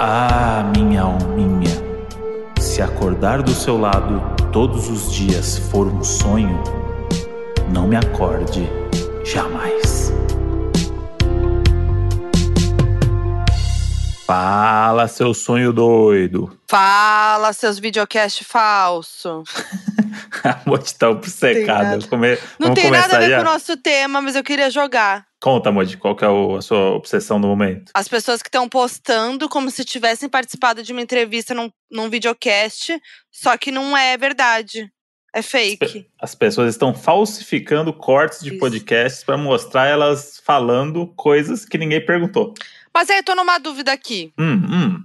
Ah, minha alminha, se acordar do seu lado todos os dias for um sonho, não me acorde jamais. Fala, seu sonho doido. Fala, seus videocast falso. A Moji tá obcecada. nada. Come... Não Vamos tem nada a ver já? com o nosso tema, mas eu queria jogar. Conta, Moji, qual que é a sua obsessão no momento? As pessoas que estão postando como se tivessem participado de uma entrevista num, num videocast, só que não é verdade. É fake. As pessoas estão falsificando cortes de Isso. podcasts para mostrar elas falando coisas que ninguém perguntou. Mas aí eu tô numa dúvida aqui. Hum, hum.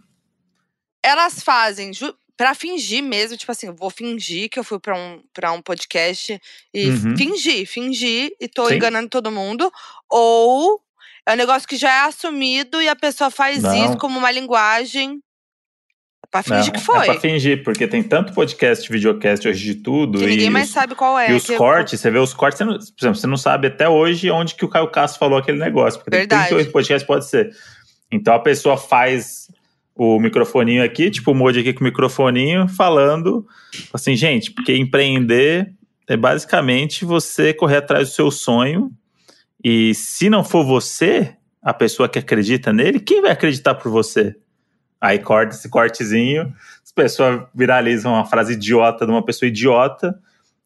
Elas fazem pra fingir mesmo, tipo assim, eu vou fingir que eu fui pra um, pra um podcast e Uhum. fingir, fingir e tô Sim. enganando todo mundo. Ou é um negócio que já é assumido e a pessoa faz Não. isso como uma linguagem pra fingir Não, que foi. É pra fingir, porque tem tanto podcast, videocast hoje de tudo. que e ninguém mais os, sabe qual é. E os cortes, você vê os cortes, você não, por exemplo, você não sabe até hoje onde que o Caio Castro falou aquele negócio. Porque Verdade. tem 38 podcasts, pode ser. Então a pessoa faz o microfoninho aqui, tipo o Moji aqui com o microfoninho, falando assim, gente, porque empreender é basicamente você correr atrás do seu sonho. E se não for você, a pessoa que acredita nele, quem vai acreditar por você? Aí corta esse cortezinho, as pessoas viralizam uma frase idiota de uma pessoa idiota,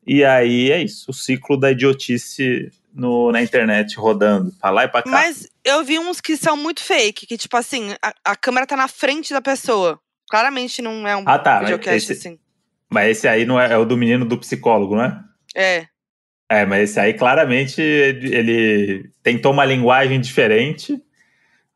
e aí é isso, o ciclo da idiotice no, na internet rodando, pra lá e pra cá. Mas eu vi uns que são muito fake, que tipo assim, a, a câmera tá na frente da pessoa. Claramente não é um Ah, tá, mas videocast esse- assim. Mas esse aí não é, é o do menino do psicólogo, não é? É. É, mas esse aí claramente ele ele tentou uma linguagem diferente.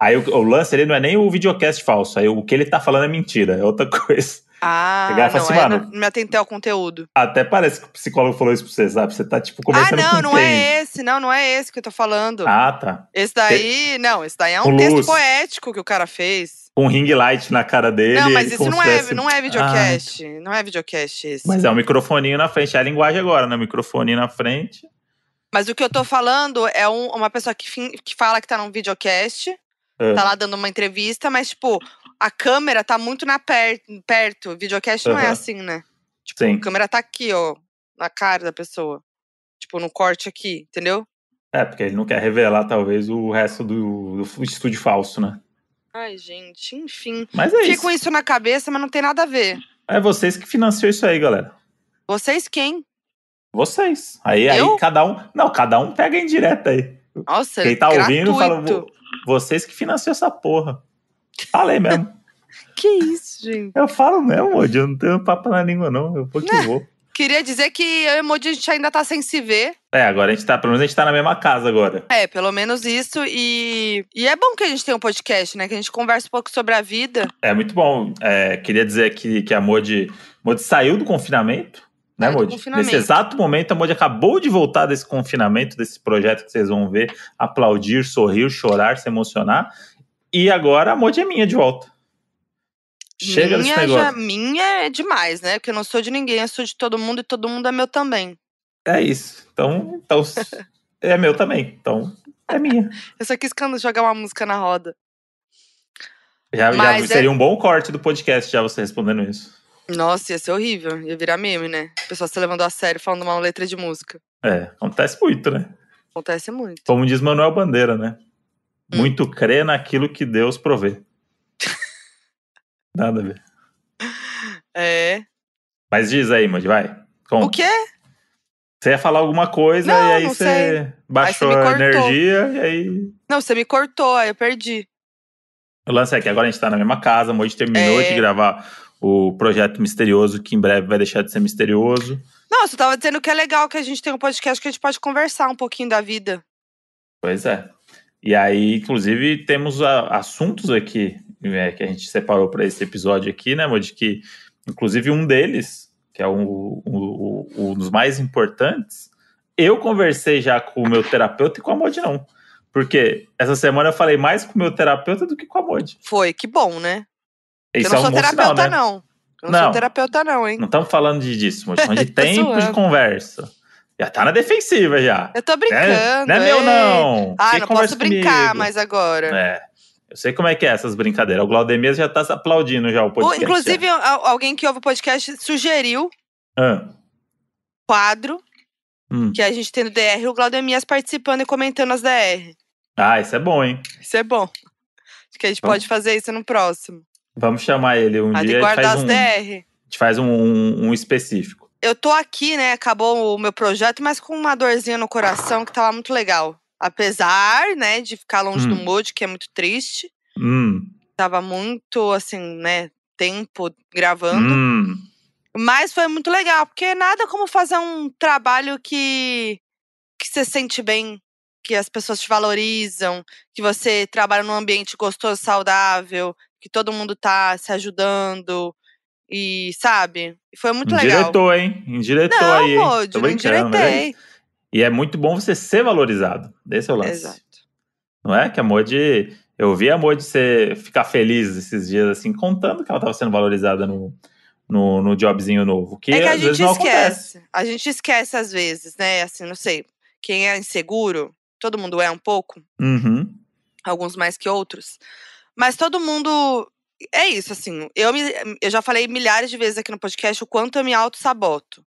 Aí o, o lance ele não é nem o videocast falso, aí o que ele tá falando é mentira, é outra coisa. Ah, não, assim, mano, não me atentei ao conteúdo. Até parece que o psicólogo falou isso pra você, sabe? Você tá, tipo, Ah, conversando não, com não quem? é esse, não, não é esse que eu tô falando. Ah, tá. Esse daí, não, esse daí é Com um texto luz. poético que o cara fez. Com um ring light na cara dele. não, mas isso como não é, tivesse- não é videocast. Não é videocast esse. Mas é um microfoninho na frente, é a linguagem agora, né? Microfoninho na frente. Mas o que eu tô falando é um- uma pessoa que, fin- que fala que tá num videocast, É. tá lá dando uma entrevista, mas, tipo, a câmera tá muito na per perto. Videocast não é assim, né? Tipo, Sim. a câmera tá aqui, ó, na cara da pessoa. Tipo, no corte aqui, entendeu? É, porque ele não quer revelar, talvez, o resto do, do estúdio falso, né? Ai, gente, enfim. Mas é Fiquei isso. com isso na cabeça, mas não tem nada a ver. É vocês que financiam isso aí, galera. Vocês quem? Vocês. Aí, aí cada um. Não, cada um pega em direto aí. Nossa, Quem tá ouvindo fala. gratuito. "Vo- Vocês que financiam essa porra. Falei mesmo. Que isso, gente? eu falo mesmo, hoje. Eu não tenho papo na língua, não. Eu vou que vou. Queria dizer que eu e o Emoji a gente ainda tá sem se ver. É, agora a gente tá. Pelo menos a gente tá na mesma casa agora. É, pelo menos isso. E, e é bom que a gente tenha um podcast, né? Que a gente conversa um pouco sobre a vida. É muito bom. É, queria dizer aqui que a Modi, Modi saiu do confinamento, né. Nesse exato momento, a Modi acabou de voltar desse confinamento, desse projeto que vocês vão ver, aplaudir, sorrir, chorar, se emocionar. E agora a Modi é minha de volta. Chega desse minha, negócio. já, minha é demais, né? Porque eu não sou de ninguém, eu sou de todo mundo e todo mundo é meu também. É isso. Então, então é meu também. Então, é minha. Eu só quis jogar uma música na roda. Já, já é- seria um bom corte do podcast já você respondendo isso. Nossa, ia ser horrível. Ia virar meme, né? A pessoa se levando a sério falando uma letra de música. É, acontece muito, né? Acontece muito. Como diz Manuel Bandeira, né? Hum. Muito crê naquilo que Deus provê. Nada a ver. É. Mas diz aí, Modi, vai. Conta. O quê? Você ia falar alguma coisa Não, e aí você sei. baixou Aí você a energia e aí. Não, você me cortou, aí eu perdi. O lance é que agora a gente tá na mesma casa, a Modi terminou É. de gravar o projeto misterioso, que em breve vai deixar de ser misterioso. Não, você tava dizendo que é legal que a gente tem um podcast que a gente pode conversar um pouquinho da vida. Pois é. E aí, inclusive, temos a- assuntos aqui é, que a gente separou para esse episódio aqui, né, Modi? Que, inclusive, um deles, que é um, um- um- um dos mais importantes, eu conversei já com o meu terapeuta e com a Modi não. Porque essa semana eu falei mais com o meu terapeuta do que com a Modi. Foi, que bom, né? Eu não é um sou bom sinal, terapeuta, né? não. Eu não, Não. sou terapeuta, não, hein? Não estamos falando disso. Estamos de Tô tempo de conversa. Já tá na defensiva já. Eu tô brincando. Não é meu, ei. não. Ah, Quem não posso brincar comigo? mais agora. É. Eu sei como é que é essas brincadeiras. O Glaudemir já tá aplaudindo já o podcast. Inclusive, já. alguém que ouve o podcast sugeriu ah. quadro hum. que a gente tem no DR, o Glaudemias participando e comentando as DR. Ah, isso é bom, hein? Isso é bom. Acho que a gente Vamos. pode fazer isso no próximo. Vamos chamar ele um a dia. De guardar as um, DR. A gente faz um, um, um específico. Eu tô aqui, né? Acabou o meu projeto, mas com uma dorzinha no coração que tava muito legal. Apesar, né, de ficar longe hum. do Mood, que é muito triste. Hum. Tava muito, assim, né, tempo gravando. Hum. Mas foi muito legal, porque nada como fazer um trabalho que, que você sente bem, que as pessoas te valorizam, que você trabalha num ambiente gostoso, saudável, que todo mundo tá se ajudando. E, sabe? Foi muito legal. Indiretou, hein? Indiretou não, aí. Não, não indiretei. E é muito bom você ser valorizado. Desse é o lance. Exato. Não é? Que a Modi. Eu vi a Modi ser, ficar feliz esses dias, assim, contando que ela estava sendo valorizada no, no, no jobzinho novo. Que, é que a gente esquece. A gente esquece às vezes, né? Assim, não sei. Quem é inseguro, todo mundo é um pouco. Uhum. Alguns mais que outros. Mas todo mundo é isso, assim. Eu, me, eu já falei milhares de vezes aqui no podcast o quanto eu me auto-saboto.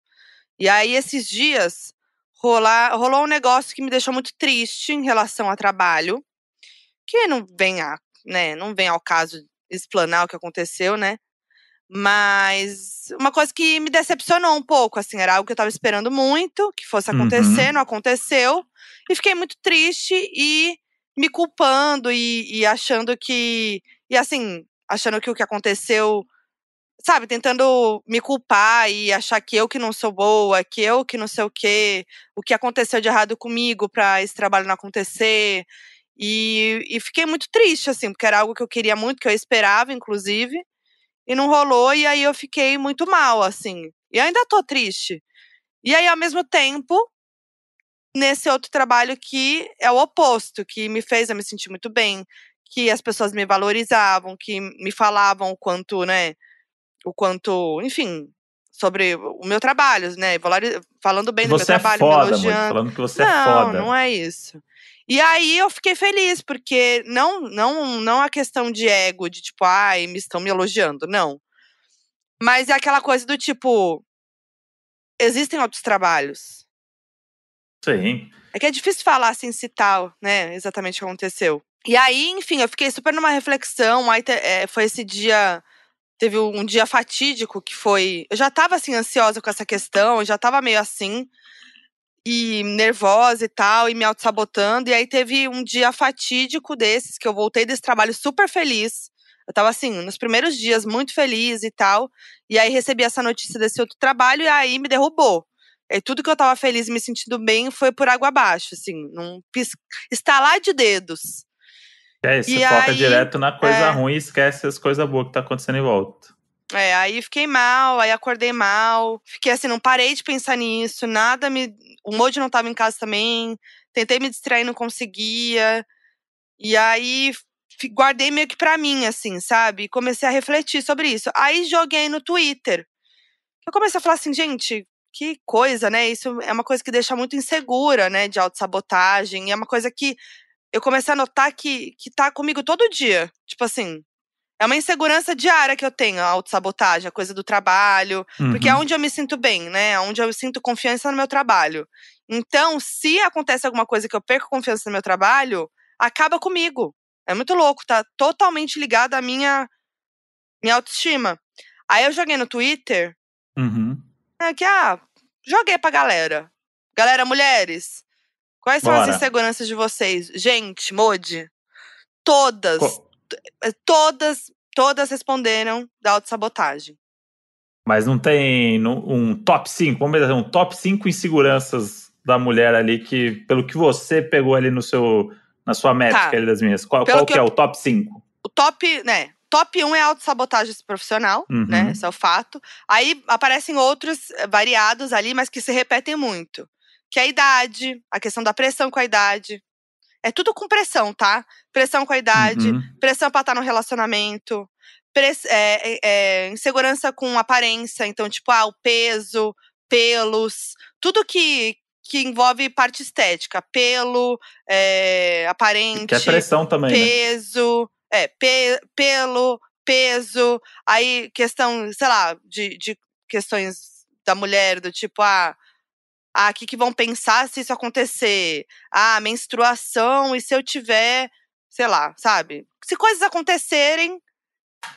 E aí, esses dias, rolar, rolou um negócio que me deixou muito triste em relação ao trabalho. Que não vem, a, né, não vem ao caso explanar o que aconteceu, né? Mas uma coisa que me decepcionou um pouco, assim, era algo que eu tava esperando muito que fosse acontecer, uhum. não aconteceu. E fiquei muito triste e me culpando e, e achando que. E assim, achando que o que aconteceu, sabe, tentando me culpar e achar que eu que não sou boa, que eu que não sei o quê, o que aconteceu de errado comigo para esse trabalho não acontecer. E, e fiquei muito triste, assim, porque era algo que eu queria muito, que eu esperava, inclusive, e não rolou, e aí eu fiquei muito mal, assim. E ainda tô triste. E aí, ao mesmo tempo, nesse outro trabalho que é o oposto, que me fez eu me sentir muito bem, que as pessoas me valorizavam, que me falavam o quanto, né, o quanto, enfim, sobre o meu trabalho, né, falando bem do meu trabalho, é foda, me elogiando. falando que você não, é foda. Não, não é isso. E aí eu fiquei feliz, porque não, não, não a questão de ego, de tipo, ai, me estão me elogiando, não. Mas é aquela coisa do tipo, existem outros trabalhos. Sim. É que é difícil falar assim, citar, né, exatamente o que aconteceu. E aí, enfim, eu fiquei super numa reflexão. Aí é, foi esse dia. Teve um dia fatídico que foi. Eu já tava assim, ansiosa com essa questão, eu já tava meio assim, e nervosa e tal, e me auto-sabotando. E aí teve um dia fatídico desses, que eu voltei desse trabalho super feliz. Eu tava assim, nos primeiros dias, muito feliz e tal. E aí recebi essa notícia desse outro trabalho, e aí me derrubou. E tudo que eu tava feliz e me sentindo bem foi por água abaixo, assim, num estalar de dedos. É isso, e foca aí, direto na coisa é, ruim e esquece as coisas boas que tá acontecendo em volta. É, aí fiquei mal, aí acordei mal. Fiquei assim, não parei de pensar nisso, nada me. O Moji não tava em casa também. Tentei me distrair, não conseguia. E aí guardei meio que pra mim, assim, sabe? Comecei a refletir sobre isso. Aí joguei no Twitter. Eu comecei a falar assim, gente, que coisa, né? Isso é uma coisa que deixa muito insegura, né? De autossabotagem. E é uma coisa que eu comecei a notar que, que tá comigo todo dia. Tipo assim, é uma insegurança diária que eu tenho, a autossabotagem, a coisa do trabalho. Uhum. Porque é uhum. onde eu me sinto bem, né? É onde eu sinto confiança no meu trabalho. Então, se acontece alguma coisa que eu perco confiança no meu trabalho, acaba comigo. É muito louco, tá totalmente ligado à minha, minha autoestima. Aí eu joguei no Twitter. Uhum. É que, ah, joguei pra galera. Galera, mulheres, Quais são Bora. as inseguranças de vocês? Gente, Modi, todas, Co eh, todas, todas responderam da autossabotagem. Mas não tem um top 5, vamos dizer, um top 5 inseguranças da mulher ali que, pelo que você pegou ali no seu, na sua métrica tá. ali das minhas, qual, qual que, que é o top 5? O top, né, top 1 é autossabotagem profissional, né, uhum. né, esse é o fato. Aí aparecem outros variados ali, mas que se repetem muito que é a idade, a questão da pressão com a idade. É tudo com pressão, tá? Pressão com a idade, uhum. pressão pra estar no relacionamento, é, é, é, insegurança com aparência, então, tipo, ah, o peso, pelos, tudo que, que envolve parte estética, pelo, é, aparente, que é pressão também, né? É, pe pelo, peso, aí questão, sei lá, de, de questões da mulher, do tipo, ah, ah, o que, que vão pensar se isso acontecer? Ah, menstruação, e se eu tiver, sei lá, sabe? Se coisas acontecerem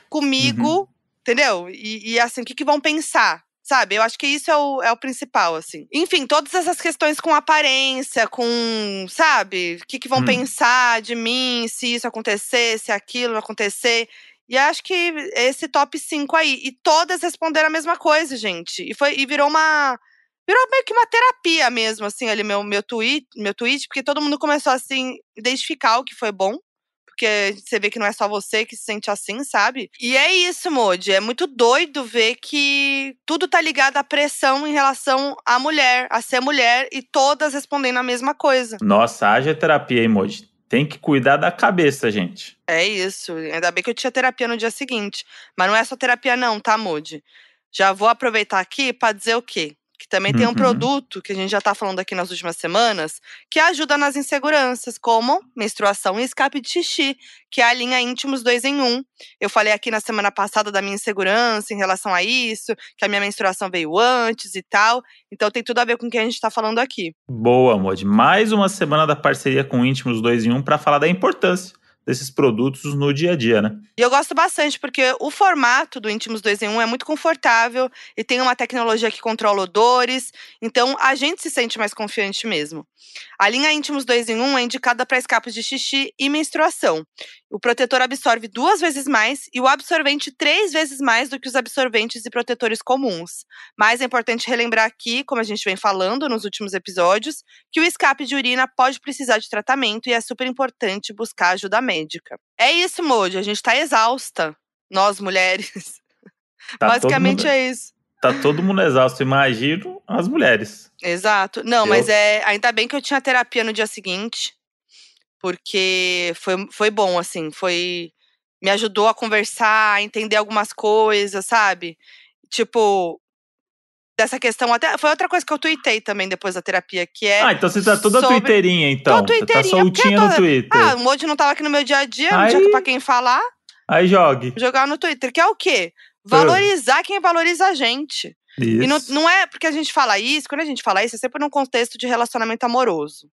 comigo, uhum. entendeu? E, e assim, o que, que vão pensar? Sabe? Eu acho que isso é o, é o principal, assim. Enfim, todas essas questões com aparência, com, sabe? O que, que vão hum. pensar de mim se isso acontecer, se aquilo acontecer. E acho que esse top 5 aí. E todas responderam a mesma coisa, gente. E, foi, e virou uma. Virou meio que uma terapia mesmo, assim, ali, meu, meu, tweet, meu tweet, porque todo mundo começou, assim, identificar o que foi bom porque você vê que não é só você que se sente assim, sabe? E é isso, Modi. É muito doido ver que tudo tá ligado à pressão em relação à mulher, a ser mulher, e todas respondendo a mesma coisa. Nossa, haja terapia, hein, Modi? Tem que cuidar da cabeça, gente. É isso. Ainda bem que eu tinha terapia no dia seguinte. Mas não é só terapia, não, tá, Moody? Já vou aproveitar aqui para dizer o quê? Que também uhum. tem um uhum. produto que a gente já está falando aqui nas últimas semanas, que ajuda nas inseguranças, como menstruação e escape de xixi, que é a linha Íntimos 2 em 1. Eu falei aqui na semana passada da minha insegurança em relação a isso, que a minha menstruação veio antes e tal. Então tem tudo a ver com o que a gente está falando aqui. Boa, Mod. Mais uma semana da parceria com Íntimos 2 em 1 para falar da importância desses produtos no dia a dia, né? E eu gosto bastante, porque o formato do Íntimos 2 em 1 é muito confortável e tem uma tecnologia que controla odores, então a gente se sente mais confiante mesmo. A linha Íntimos 2 em 1 é indicada para escapes de xixi e menstruação. O protetor absorve duas vezes mais e o absorvente três vezes mais do que os absorventes e protetores comuns. Mas é importante relembrar aqui, como a gente vem falando nos últimos episódios, que o escape de urina pode precisar de tratamento e é super importante buscar ajuda médica. É isso, Moody. A gente tá exausta, nós mulheres. Tá Basicamente é isso. Tá todo mundo exausto, imagino as mulheres. Exato. Não, eu... mas é ainda bem que eu tinha terapia no dia seguinte porque foi, foi bom, assim, foi. Me ajudou a conversar, a entender algumas coisas, sabe? Tipo, dessa questão até. Foi outra coisa que eu tuitei também depois da terapia, que é. Ah, então você tá toda sobre... twitterinha, então. Tô twitterinha. Você tá soltinha tô... no Twitter. Ah, o Modi não tava aqui no meu dia a dia, aí... não tinha pra quem falar. Aí jogue. Jogar no Twitter, que é o quê? Valorizar quem valoriza a gente. Isso. E não, não é porque a gente fala isso, quando a gente fala isso, é sempre num contexto de relacionamento amoroso.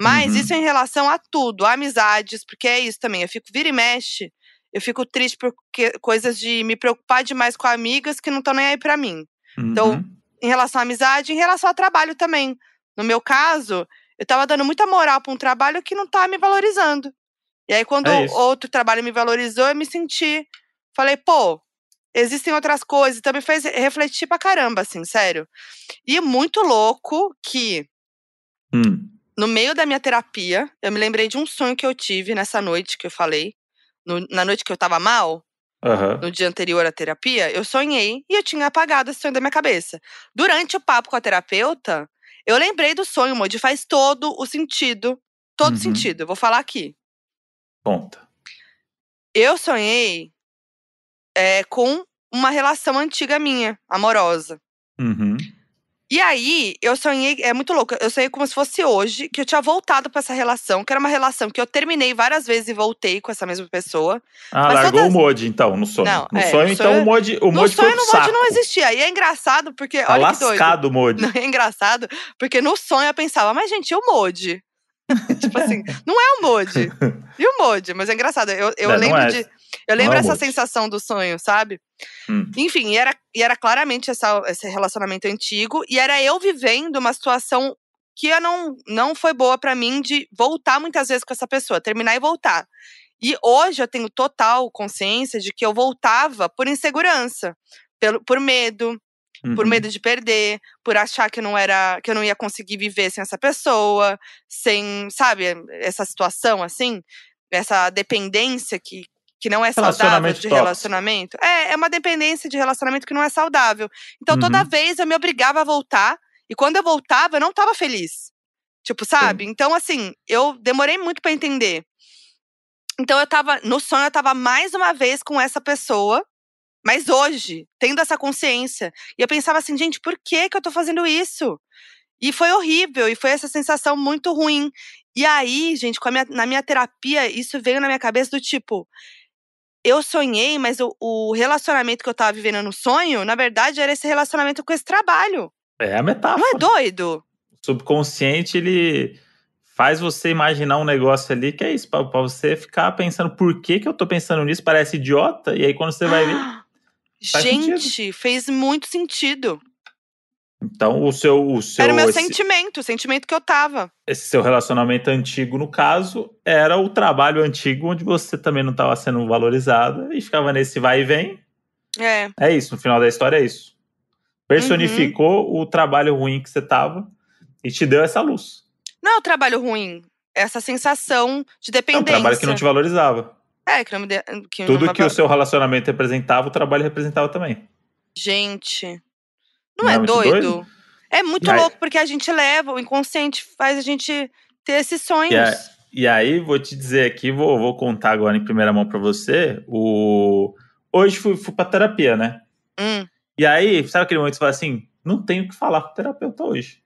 Mas uhum. isso em relação a tudo, a amizades, porque é isso também. Eu fico vira e mexe, eu fico triste por coisas de me preocupar demais com amigas que não estão nem aí para mim. Então, uhum. Então, em relação à amizade, em relação ao trabalho também. No meu caso, eu tava dando muita moral para um trabalho que não tá me valorizando. E aí, quando é outro trabalho me valorizou, eu me senti. Falei, pô, existem outras coisas. Então, me fez refletir pra caramba, assim, sério. E muito louco que. Hum no meio da minha terapia, eu me lembrei de um sonho que eu tive nessa noite que eu falei. No, na noite que eu tava mal, uhum. no dia anterior à terapia, eu sonhei e eu tinha apagado esse sonho da minha cabeça. Durante o papo com a terapeuta, eu lembrei do sonho, Modi, faz todo o sentido. Todo uhum. sentido. Eu vou falar aqui. Conta. Eu sonhei é, com uma relação antiga minha, amorosa. Uhum. E aí, eu sonhei, é muito louco, eu sonhei como se fosse hoje, que eu tinha voltado para essa relação, que era uma relação que eu terminei várias vezes e voltei com essa mesma pessoa. Ah, largou todas... o mod, então, no sonho. Não, no é, sonho, então, o mod, o mod No sonho, no mod não existia. E é engraçado, porque, tá olha lascado que o mod. Não, é engraçado, porque no sonho eu pensava, mas gente, e o mod? tipo assim, não é o mod. E o mod? Mas é engraçado, eu, eu não, lembro não é. de eu lembro essa sensação do sonho, sabe? Hum. Enfim, e era, e era claramente essa, esse relacionamento antigo, e era eu vivendo uma situação que eu não, não foi boa para mim de voltar muitas vezes com essa pessoa, terminar e voltar. E hoje eu tenho total consciência de que eu voltava por insegurança, pelo, por medo, uhum. por medo de perder, por achar que eu não era, que eu não ia conseguir viver sem essa pessoa, sem, sabe, essa situação assim, essa dependência que que não é saudável de relacionamento. É, é uma dependência de relacionamento que não é saudável. Então, uhum. toda vez eu me obrigava a voltar. E quando eu voltava, eu não estava feliz. Tipo, sabe? Sim. Então, assim, eu demorei muito para entender. Então, eu tava. No sonho, eu tava mais uma vez com essa pessoa. Mas hoje, tendo essa consciência. E eu pensava assim, gente, por que que eu tô fazendo isso? E foi horrível, e foi essa sensação muito ruim. E aí, gente, com a minha, na minha terapia, isso veio na minha cabeça do tipo. Eu sonhei, mas o, o relacionamento que eu tava vivendo no sonho, na verdade, era esse relacionamento com esse trabalho. É a metáfora. Não é doido? O subconsciente, ele faz você imaginar um negócio ali que é isso, pra, pra você ficar pensando por que, que eu tô pensando nisso, parece idiota, e aí quando você vai ver. Gente, sentido. fez muito sentido. Então, o seu. O seu Era o meu esse, sentimento, o sentimento que eu tava. esse seu relacionamento antigo, no caso, era o trabalho antigo onde você também não estava sendo valorizada e ficava nesse vai e vem. É. É isso, no final da história é isso. Personificou Uhum. o trabalho ruim que você tava e te deu essa luz. Não é o trabalho ruim, é essa sensação de É um dependência. trabalho que não te valorizava. É, que não me de... que Tudo não que o seu relacionamento representava, o trabalho representava também. Gente, não, Não é é doido? doido? É muito E aí- louco, porque a gente leva, o inconsciente faz a gente ter esses sonhos. E, a- e aí, vou te dizer aqui, vou, vou contar agora em primeira mão pra você. O... Hoje fui, fui pra terapia, né? Hum. E aí, sabe aquele momento que você fala assim: não tenho o que falar com o terapeuta hoje.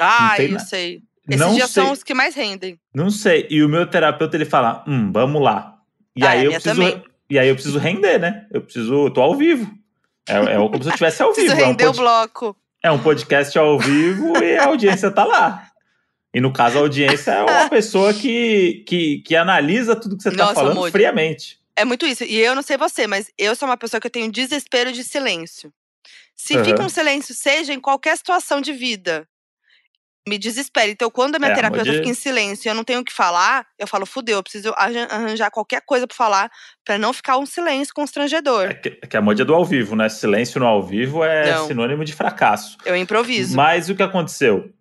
Ah, eu na- sei. Esses não dias sei, são os que mais rendem. não sei. E o meu terapeuta ele fala: hum, vamos lá. E Ah, aí a eu preciso. também. E aí eu preciso render, né? Eu preciso. Eu tô ao vivo. É, é como se eu estivesse ao vivo. É um, render o pod- bloco. é um podcast ao vivo e a audiência tá lá. E no caso, a audiência é uma pessoa que, que, que analisa tudo que você tá Nossa, falando Moody. friamente. É muito isso. E eu não sei você, mas eu sou uma pessoa que eu tenho desespero de silêncio. Se Aham. fica um silêncio, seja em qualquer situação de vida, me desespera. Então, quando a minha É, terapeuta Moody- fica em silêncio e eu não tenho o que falar, eu falo, fudeu, eu preciso arran- arranjar qualquer coisa pra falar pra não ficar um silêncio constrangedor. É que, é que a mod é do ao vivo, né? Silêncio no ao vivo é Não. sinônimo de fracasso. Eu improviso. Mas o que aconteceu?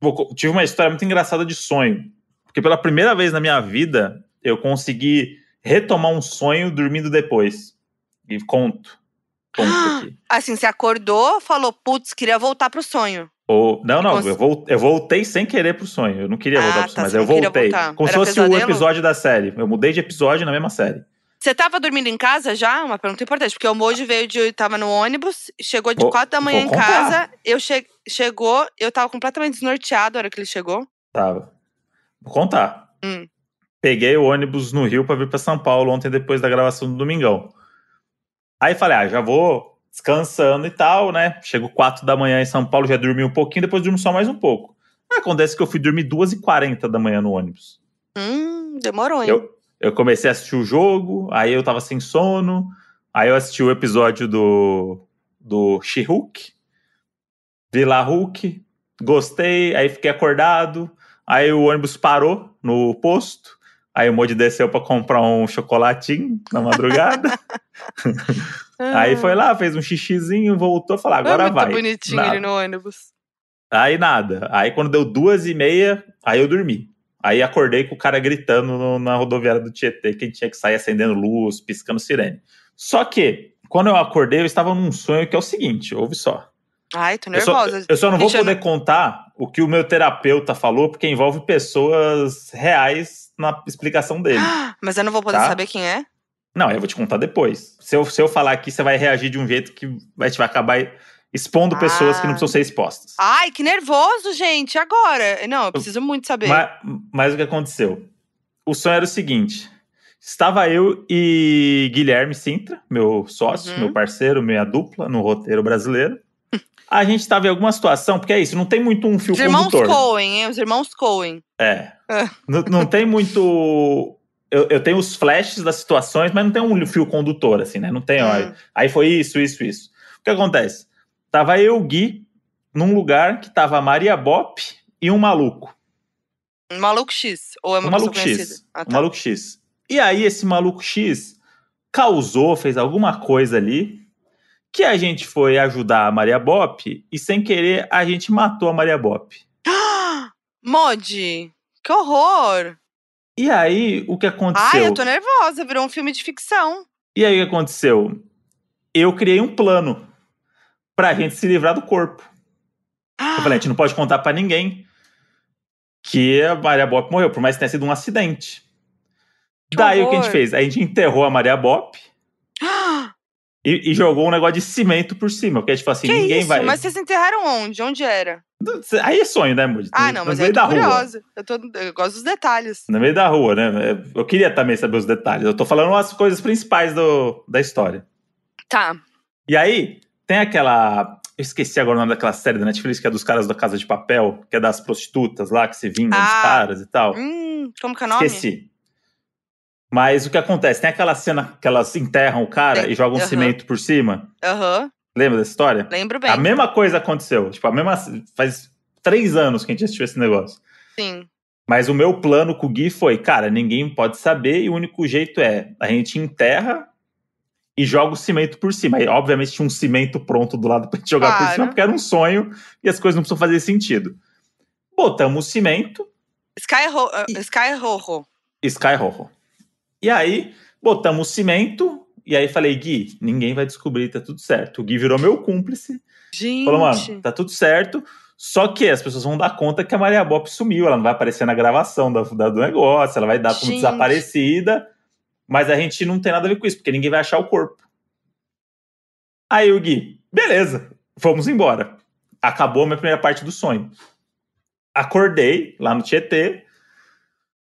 Co- tive uma história muito engraçada de sonho. Porque pela primeira vez na minha vida, eu consegui retomar um sonho dormindo depois. E conto. Conto aqui. Assim, você acordou, falou, putz, queria voltar pro sonho. Ou, não, não, cons- eu, vol- eu voltei sem querer pro sonho. Eu não queria Ah, voltar pro tá, sonho, mas você eu voltei. voltar. Como se fosse o pesadelo? episódio da série. Eu mudei de episódio na mesma série. Você tava dormindo em casa já? Uma pergunta importante, porque o Moji veio de. tava no ônibus, chegou de Vou- quatro da manhã em casa. Eu che chegou, eu tava completamente desnorteado na hora que ele chegou. Tava. Vou contar. Hum. Peguei o ônibus no Rio pra vir pra São Paulo ontem depois da gravação do Domingão. Aí falei, ah, já vou descansando e tal, né? Chego 4 da manhã em São Paulo, já dormi um pouquinho, depois durmo só mais um pouco. Acontece que eu fui dormir 2h40 da manhã no ônibus. Hum, demorou, hein? Eu, eu comecei a assistir o jogo, aí eu tava sem sono, aí eu assisti o episódio do, do She-Hulk, vi lá Hulk, gostei, aí fiquei acordado, aí o ônibus parou no posto, aí o Modi desceu pra comprar um chocolatinho na madrugada, aí foi lá, fez um xixizinho, voltou, falou, agora é muito vai. bonitinho Nada. ele no ônibus. Aí nada. Aí quando deu duas e meia, aí eu dormi. Aí acordei com o cara gritando no- na rodoviária do Tietê que tinha que sair acendendo luz, piscando sirene. Só que, quando eu acordei, eu estava num sonho que é o seguinte, ouve só. Ai, tô Eu só, nervosa. eu só não vou eu poder contar o que o meu terapeuta falou, porque envolve pessoas reais na explicação dele. Mas eu não vou poder Tá. saber quem é? Não, eu vou te contar depois. Se eu, se eu falar aqui, você vai reagir de um jeito que vai, te vai acabar expondo pessoas que não Ah. precisam ser expostas. Ai, que nervoso, gente. Agora. Não, eu preciso muito saber. Mas, mas o que aconteceu? O sonho era o seguinte: estava eu e Guilherme Sintra, meu sócio, Uhum. meu parceiro, minha dupla no roteiro brasileiro. A gente estava em alguma situação, porque é isso, não tem muito um fio Os irmãos condutor. Coen, hein? Os irmãos Coen. É. Ah. Não, não tem muito. Eu, eu tenho os flashes das situações, mas não tem um fio condutor, assim, né? Não tem, ó, Hum. Aí foi isso, isso, isso. O que acontece? Tava eu Gui num lugar que tava a Maria Bop e um maluco. Um maluco X. Ou é uma um maluco? X. Ah, Um tá. maluco X. E aí, esse maluco X causou, fez alguma coisa ali, que a gente foi ajudar a Maria Bop e, sem querer, a gente matou a Maria Bop. Modi, que horror. E aí, o que aconteceu? Ai, eu tô nervosa. Virou um filme de ficção. E aí, o que aconteceu? Eu criei um plano pra gente se livrar do corpo. Eu falei, a gente não pode contar pra ninguém que a Maria Bop morreu, por mais que tenha sido um acidente. Que Daí o que a gente horror. fez? A gente enterrou a Maria Bop e, e jogou um negócio de cimento por cima. Porque a gente falou assim: que ninguém isso? vai. Mas vocês enterraram onde? Onde era? Aí é sonho, né, Moody? Ah, não, mas no eu meio tô da rua. curiosa. Eu, tô, eu gosto dos detalhes. No meio da rua, né? Eu queria também saber os detalhes. Eu tô falando as coisas principais do, da história. Tá. E aí, tem aquela. Eu esqueci agora o nome daquela série da Netflix, que é dos caras da Casa de Papel, que é das prostitutas lá, que se vingam dos Ah. caras e tal. Hum, como que é o nome? Esqueci. Mas o que acontece? Tem aquela cena que elas enterram o cara Tem- e jogam aham. cimento por cima. Aham, Lembra dessa história? lembro bem. A mesma coisa aconteceu. Tipo, a mesma. Faz três anos que a gente assistiu esse negócio. Sim. Mas o meu plano com o Gui foi, cara, ninguém pode saber e o único jeito é a gente enterra e joga o cimento por cima. Aí, obviamente, tinha um cimento pronto do lado pra gente jogar por Claro. cima, porque era um sonho e as coisas não precisam fazer sentido. Botamos o cimento, Sky, Ro ah, Sky Rojo. Sky Rojo. E aí, botamos o cimento, e aí falei, Gui, ninguém vai descobrir, tá tudo certo. O Gui virou meu cúmplice, Gente. falou, mano, tá tudo certo. Só que as pessoas vão dar conta que a Maria Bop sumiu, ela não vai aparecer na gravação da, da- do negócio, ela vai dar como Gente. desaparecida, mas a gente não tem nada a ver com isso, porque ninguém vai achar o corpo. Aí o Gui, beleza, vamos embora. Acabou a minha primeira parte do sonho. Acordei lá no Tietê,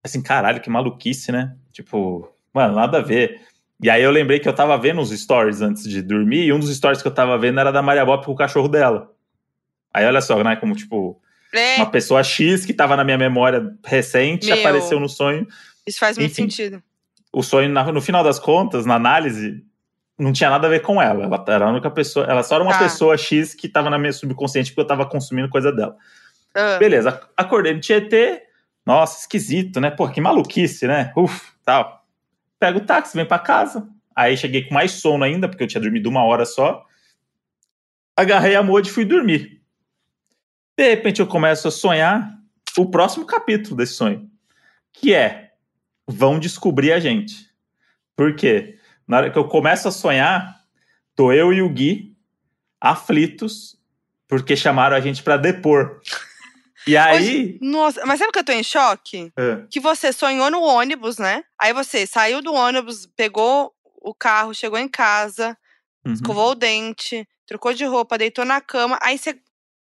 assim, caralho, que maluquice, né? Tipo, mano, nada a ver. E aí eu lembrei que eu tava vendo uns stories antes de dormir, e um dos stories que eu tava vendo era da Maria Bop com o cachorro dela. Aí olha só, né, como tipo, É, uma pessoa X que tava na minha memória recente, Meu. apareceu no sonho. isso faz muito enfim. sentido. O sonho, no final das contas, na análise, não tinha nada a ver com ela. Ela era a única pessoa, ela só era uma Tá. pessoa X que tava na minha subconsciente porque eu tava consumindo coisa dela. Ah, Beleza, ac- acordei no Tietê. Nossa, esquisito, né? Pô, que maluquice, né? Uf, tal. Pego o táxi, vem pra casa. Aí cheguei com mais sono ainda, porque eu tinha dormido uma hora só. Agarrei a moda e fui dormir. De repente eu começo a sonhar o próximo capítulo desse sonho. Que é, vão descobrir a gente. Por quê? Na hora que eu começo a sonhar, tô eu e o Gui aflitos porque chamaram a gente pra depor. E aí. Nossa, mas sabe que eu tô em choque? Ah, Que você sonhou no ônibus, né? Aí você saiu do ônibus, pegou o carro, chegou em casa, uhum. escovou o dente, trocou de roupa, deitou na cama. Aí você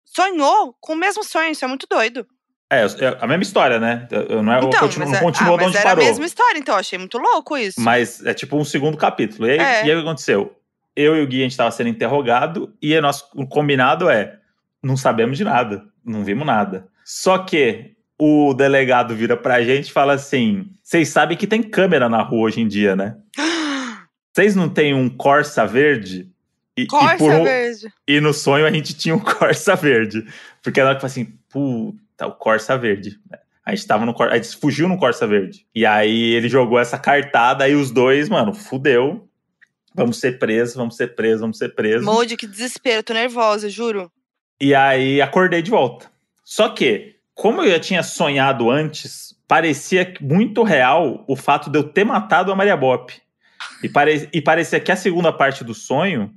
sonhou com o mesmo sonho. Isso é muito doido. É, é a mesma história, né? Eu, não, é, eu Então, continuo, mas, não é- continuo ah, de onde era parou. a mesma história, então. Eu achei muito louco isso. Mas é tipo um segundo capítulo. E aí, É. e aí o que aconteceu? Eu e o Gui, a gente tava sendo interrogado, e o nosso o combinado é: não sabemos de nada, não vimos nada. Só que o delegado vira pra gente e fala assim: vocês sabem que tem câmera na rua hoje em dia, né? Vocês não têm um Corsa verde? E, e Corsa por um- verde. E no sonho a gente tinha um Corsa verde. Porque ela falou assim, puta, o Corsa verde. A gente tava no Corsa, a gente fugiu no Corsa verde. E aí ele jogou essa cartada, aí os dois, mano, fudeu. Vamos ser presos, vamos ser presos, vamos ser presos. Mode, que desespero. Tô nervosa, juro. E aí acordei de volta. Só que, como eu já tinha sonhado antes, parecia muito real o fato de eu ter matado a Maria Bop. E, pare... e parecia que a segunda parte do sonho,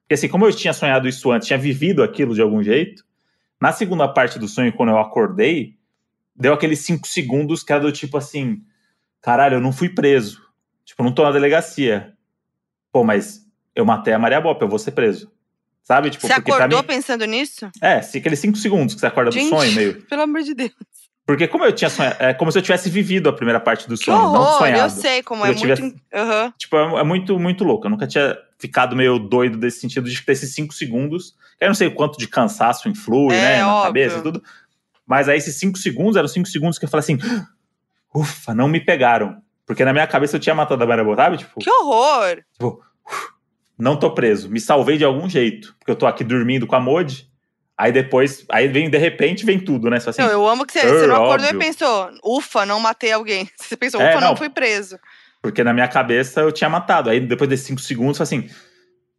porque assim, como eu tinha sonhado isso antes, tinha vivido aquilo de algum jeito, na segunda parte do sonho, quando eu acordei, deu aqueles cinco segundos que era do tipo assim: caralho, eu não fui preso. Tipo, não tô na delegacia. Pô, mas eu matei a Maria Bop, eu vou ser preso. Sabe? Tipo, você acordou pensando nisso? é, se aqueles cinco segundos que você acorda Gente. do sonho, meio. Pelo amor de Deus. Porque como eu tinha sonhado, é como se eu tivesse vivido a primeira parte do sonho, não horror. sonhado. Eu sei como é Eu tivesse- muito. Aham. Tipo, é, é muito, muito louco. Eu nunca tinha ficado meio doido desse sentido de ter esses cinco segundos. Eu não sei o quanto de cansaço influi, É, né, na óbvio. cabeça e tudo. Mas aí esses cinco segundos eram cinco segundos que eu falei assim, ufa, não me pegaram. Porque na minha cabeça eu tinha matado a Maria sabe? Tipo, Que horror. Não tô preso, me salvei de algum jeito. Porque eu tô aqui dormindo com a Modi. Aí depois, aí vem, de repente, vem tudo, né? Só assim, Não, eu amo que você, é você não acordou óbvio. e pensou, ufa, não matei alguém. Você pensou, É, ufa, não. não. fui preso. Porque na minha cabeça eu tinha matado. Aí depois desses cinco segundos, assim: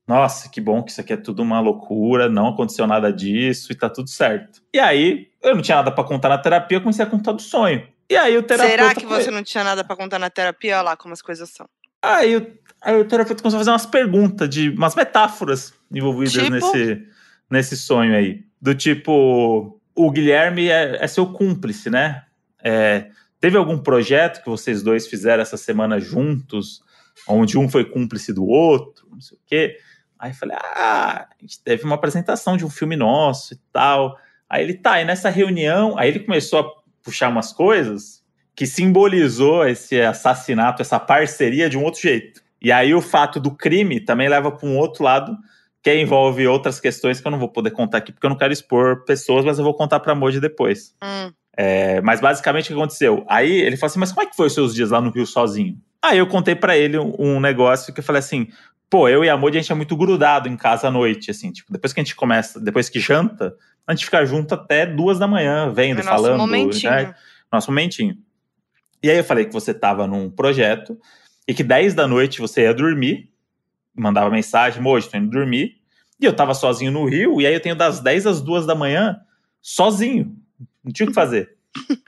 nossa, que bom que isso aqui é tudo uma loucura, não aconteceu nada disso e tá tudo certo. E aí eu não tinha nada pra contar na terapia, eu comecei a contar do sonho. E aí o terapeuta. Será que você não tinha nada pra contar na terapia? Olha lá como as coisas são. Aí, o- aí o terapeuta começou a fazer umas perguntas, de umas metáforas envolvidas Tipo? nesse, nesse sonho aí. Do tipo, o Guilherme é, é seu cúmplice, né? É, teve algum projeto que vocês dois fizeram essa semana juntos, onde um foi cúmplice do outro, não sei o quê. Aí eu falei, ah, a gente teve uma apresentação de um filme nosso e tal. Aí ele tá, e nessa reunião, aí ele começou a puxar umas coisas que simbolizou esse assassinato, essa parceria de um outro jeito. E aí o fato do crime também leva para um outro lado, que envolve outras questões que eu não vou poder contar aqui, porque eu não quero expor pessoas, mas eu vou contar para Moji depois. Hum. É, mas basicamente o que aconteceu? Aí ele falou assim: Mas como é que foi os seus dias lá no Rio sozinho? Aí eu contei para ele um, negócio que eu falei assim: Pô, eu e a Moji a gente é muito grudado em casa à noite, assim, tipo, depois que a gente começa, depois que janta, a gente fica junto até duas da manhã, vendo, É nosso falando. momentinho. Né? Nosso momentinho. E aí eu falei que você tava num projeto e que 10 da noite você ia dormir, mandava mensagem, Moji, tô indo dormir. E eu tava sozinho no Rio, e aí eu tenho das 10 às 2 da manhã, sozinho. Não tinha o que fazer.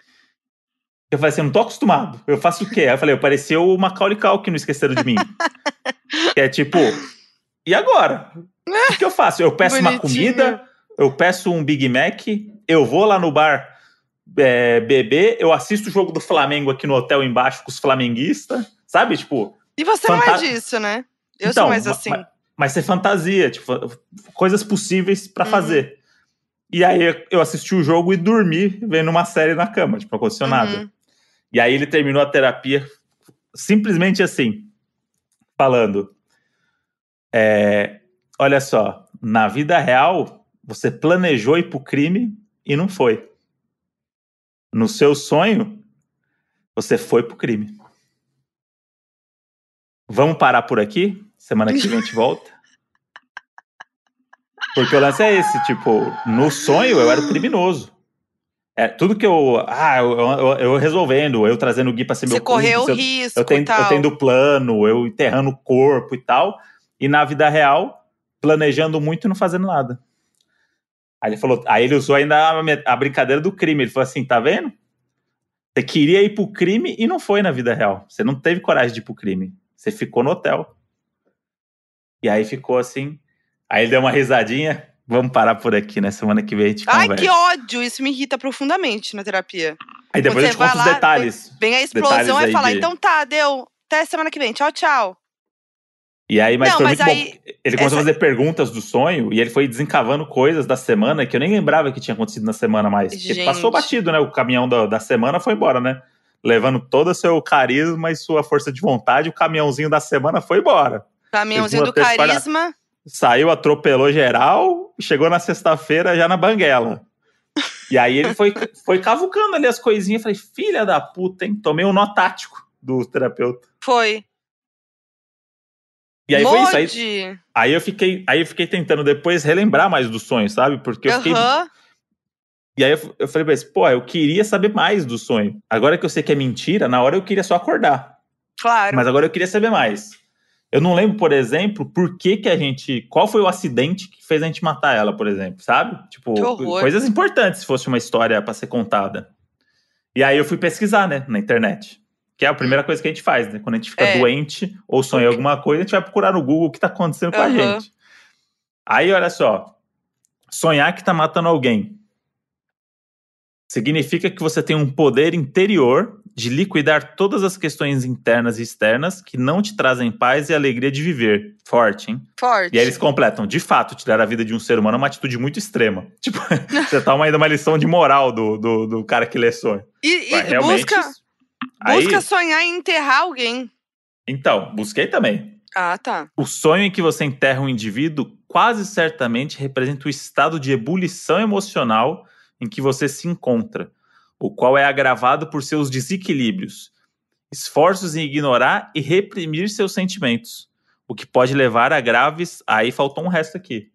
Eu falei assim, eu não tô acostumado. Eu faço o quê? Aí eu falei, eu parecia o Macaulay Culkin no Esqueceram de Mim. que é tipo, e agora? O que eu faço? Eu peço uma Bonitinho. comida, eu peço um Big Mac, eu vou lá no bar é, beber, eu assisto o jogo do Flamengo aqui no hotel embaixo com os flamenguistas, sabe? Tipo, E você não é Fanta- disso, né? Eu Então, sou mais ma- assim. ma- mas ser fantasia, tipo, coisas possíveis pra Uhum. fazer. E aí eu assisti o jogo e dormi vendo uma série na cama, tipo, nada. Uhum. E aí ele terminou a terapia simplesmente assim, falando: é, Olha só, na vida real, você planejou ir pro crime e não foi. No seu sonho, você foi pro crime. Vamos parar por aqui? Semana que vem a gente volta. Porque o lance é esse, tipo, no sonho eu era criminoso. É, tudo que eu. Ah, eu, eu, eu resolvendo, eu trazendo o Gui pra ser Você meu correu cúmplice, eu- risco eu e tendo, eu tendo plano, eu enterrando o corpo e tal. E na vida real, planejando muito e não fazendo nada. Aí ele falou, aí ele usou ainda a, a brincadeira do crime. Ele falou assim: tá vendo? Você queria ir pro crime e não foi na vida real. Você não teve coragem de ir pro crime. Você ficou no hotel. E aí ficou assim. Aí ele deu uma risadinha. Vamos parar por aqui, né? Semana que vem a gente Ai, conversa. que ódio! Isso me irrita profundamente na terapia. Aí depois Você eu te conto vai os lá, detalhes. Vem a explosão e falar, de- então tá, deu. Até semana que vem. Tchau, tchau. E aí, mas Não, foi mas muito aí- bom. Ele começou essa- a fazer perguntas do sonho e ele foi desencavando coisas da semana que eu nem lembrava que tinha acontecido na semana mais. Porque Gente. passou batido, né? O caminhão da, da semana foi embora, né? Levando todo o seu carisma e sua força de vontade, o caminhãozinho da semana foi embora. Caminhãozinho do carisma. Saiu, atropelou geral, chegou na sexta-feira já na banguela. E aí ele foi, foi cavucando ali as coisinhas. Falei, filha da puta, hein? Tomei um nó tático do terapeuta. Foi. E aí foi isso. Aí, Mode. Aí eu fiquei, aí eu fiquei tentando depois relembrar mais do sonho, sabe? Porque eu fiquei. Aham. E aí eu, eu falei pra eles, pô, eu queria saber mais do sonho. Agora que eu sei que é mentira, na hora eu queria só acordar. Claro. Mas agora eu queria saber mais. Eu não lembro, por exemplo, por que que a gente. Qual foi o acidente que fez a gente matar ela, por exemplo, sabe? Tipo, coisas importantes se fosse uma história pra ser contada. E aí eu fui pesquisar, né, na internet. Que é a primeira coisa que a gente faz, né? Quando a gente fica É. doente ou sonha alguma coisa, a gente vai procurar no Google o que tá acontecendo com a gente. Aí, olha só. Sonhar que tá matando alguém significa que você tem um poder interior de liquidar todas as questões internas e externas que não te trazem paz e alegria de viver. Forte, hein? Forte. E aí eles completam. De fato, tirar a vida de um ser humano é uma atitude muito extrema. Tipo, você toma ainda uma lição de moral do, do, do cara que lê sonho. E, e realmente. busca, aí, busca sonhar em enterrar alguém. Então, busquei também. Ah, tá. O sonho em que você enterra um indivíduo quase certamente representa o estado de ebulição emocional em que você se encontra, o qual é agravado por seus desequilíbrios, esforços em ignorar e reprimir seus sentimentos, o que pode levar a graves. Aí faltou um resto aqui.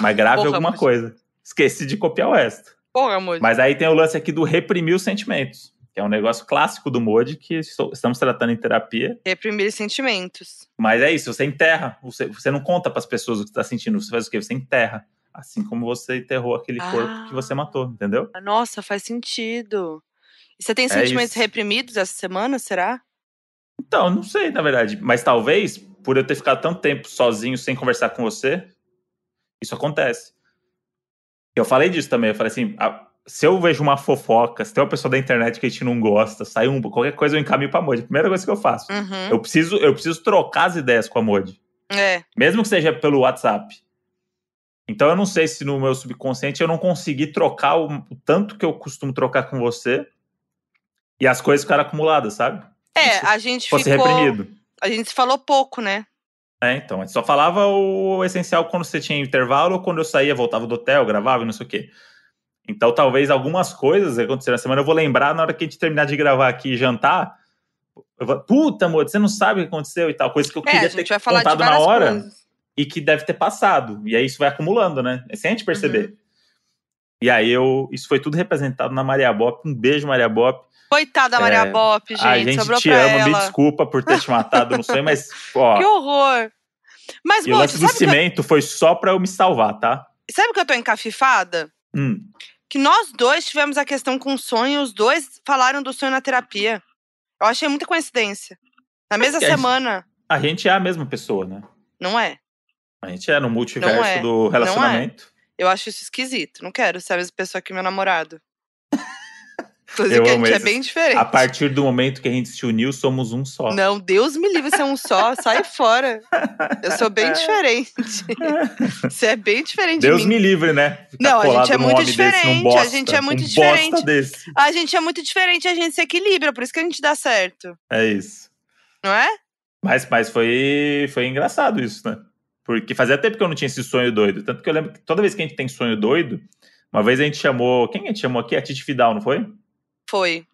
Mas grave Porra, alguma mas- coisa. Esqueci de copiar o resto. Porra, amor. Mas aí tem o lance aqui do reprimir os sentimentos, que é um negócio clássico do Modi que estou- estamos tratando em terapia. Reprimir sentimentos. Mas é isso, você enterra. Você, você não conta para as pessoas o que está sentindo. Você faz o quê? Você enterra. Assim como você enterrou aquele corpo Ah. que você matou, entendeu? Nossa, faz sentido. E você tem É sentimentos isso. reprimidos essa semana, será? Então, não sei, na verdade. Mas talvez, por eu ter ficado tanto tempo sozinho, sem conversar com você, isso acontece. Eu falei disso também. Eu falei assim: ah, se eu vejo uma fofoca, se tem uma pessoa da internet que a gente não gosta, sai um, qualquer coisa eu encaminho pra Modi. Primeira coisa que eu faço. Uhum. Eu preciso, eu preciso trocar as ideias com a Modi. É. Mesmo que seja pelo WhatsApp. Então eu não sei se no meu subconsciente eu não consegui trocar o, o tanto que eu costumo trocar com você e as coisas ficaram acumuladas, sabe? É, a gente Fosse ficou. reprimido. A gente se falou pouco, né? É, então, a gente só falava o essencial quando você tinha intervalo ou quando eu saía, voltava do hotel, gravava e não sei o quê. Então, talvez algumas coisas que aconteceram na semana eu vou lembrar na hora que a gente terminar de gravar aqui e jantar. Vou, Puta, amor, você não sabe o que aconteceu e tal. Coisa que eu É, queria a gente ter vai falar de contado na hora coisas. E que deve ter passado. E aí isso vai acumulando, né? Sem a gente perceber. Uhum. E aí eu. Isso foi tudo representado na Maria Bop. Um beijo, Maria Bop. Coitada da Maria É, Bop, gente. a gente sobrou te ama, me ela. desculpa por ter te matado no sonho, mas, ó. Que horror. Mas, E o Moody, lance do que eu, cimento foi só pra eu me salvar, tá? sabe que eu tô encafifada? Hum. Que nós dois tivemos a questão com o sonho, os dois falaram do sonho na terapia. Eu achei muita coincidência. Na mesma que a gente- semana, A gente é a mesma pessoa, né? não é? A gente é no multiverso é. do relacionamento. Eu acho isso esquisito. Não quero ser a mesma pessoa que meu namorado. Inclusive, que a gente é esses. bem diferente. A partir do momento que a gente se uniu, somos um só. Não, Deus me livre ser um só, sai fora. Eu sou bem diferente. Você é bem diferente Deus de mim. me livre, né? Ficar Não, a gente é muito homem desse, diferente, a gente é muito um diferente. Desse. A gente é muito diferente, a gente se equilibra, por isso que a gente dá certo, É isso. não é? Mas, mas foi, foi engraçado isso, né? Porque fazia tempo que eu não tinha esse sonho doido. Tanto que eu lembro que toda vez que a gente tem sonho doido, uma vez a gente chamou. Quem a gente chamou aqui? A Titi Fidal, não foi? Foi.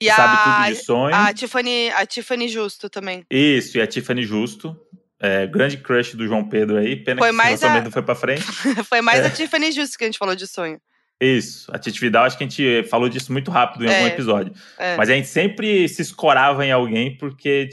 E Sabe a, tudo de sonho. a Tiffany, a Tiffany Justo também. Isso, e a Tiffany Justo. é, grande crush do João Pedro aí. Pena Foi que mais a- não foi pra frente. Foi mais É. a Tiffany Justo que a gente falou de sonho. Isso, a Titi Vidal, acho que a gente falou disso muito rápido em É. algum episódio. É. Mas a gente sempre se escorava em alguém porque.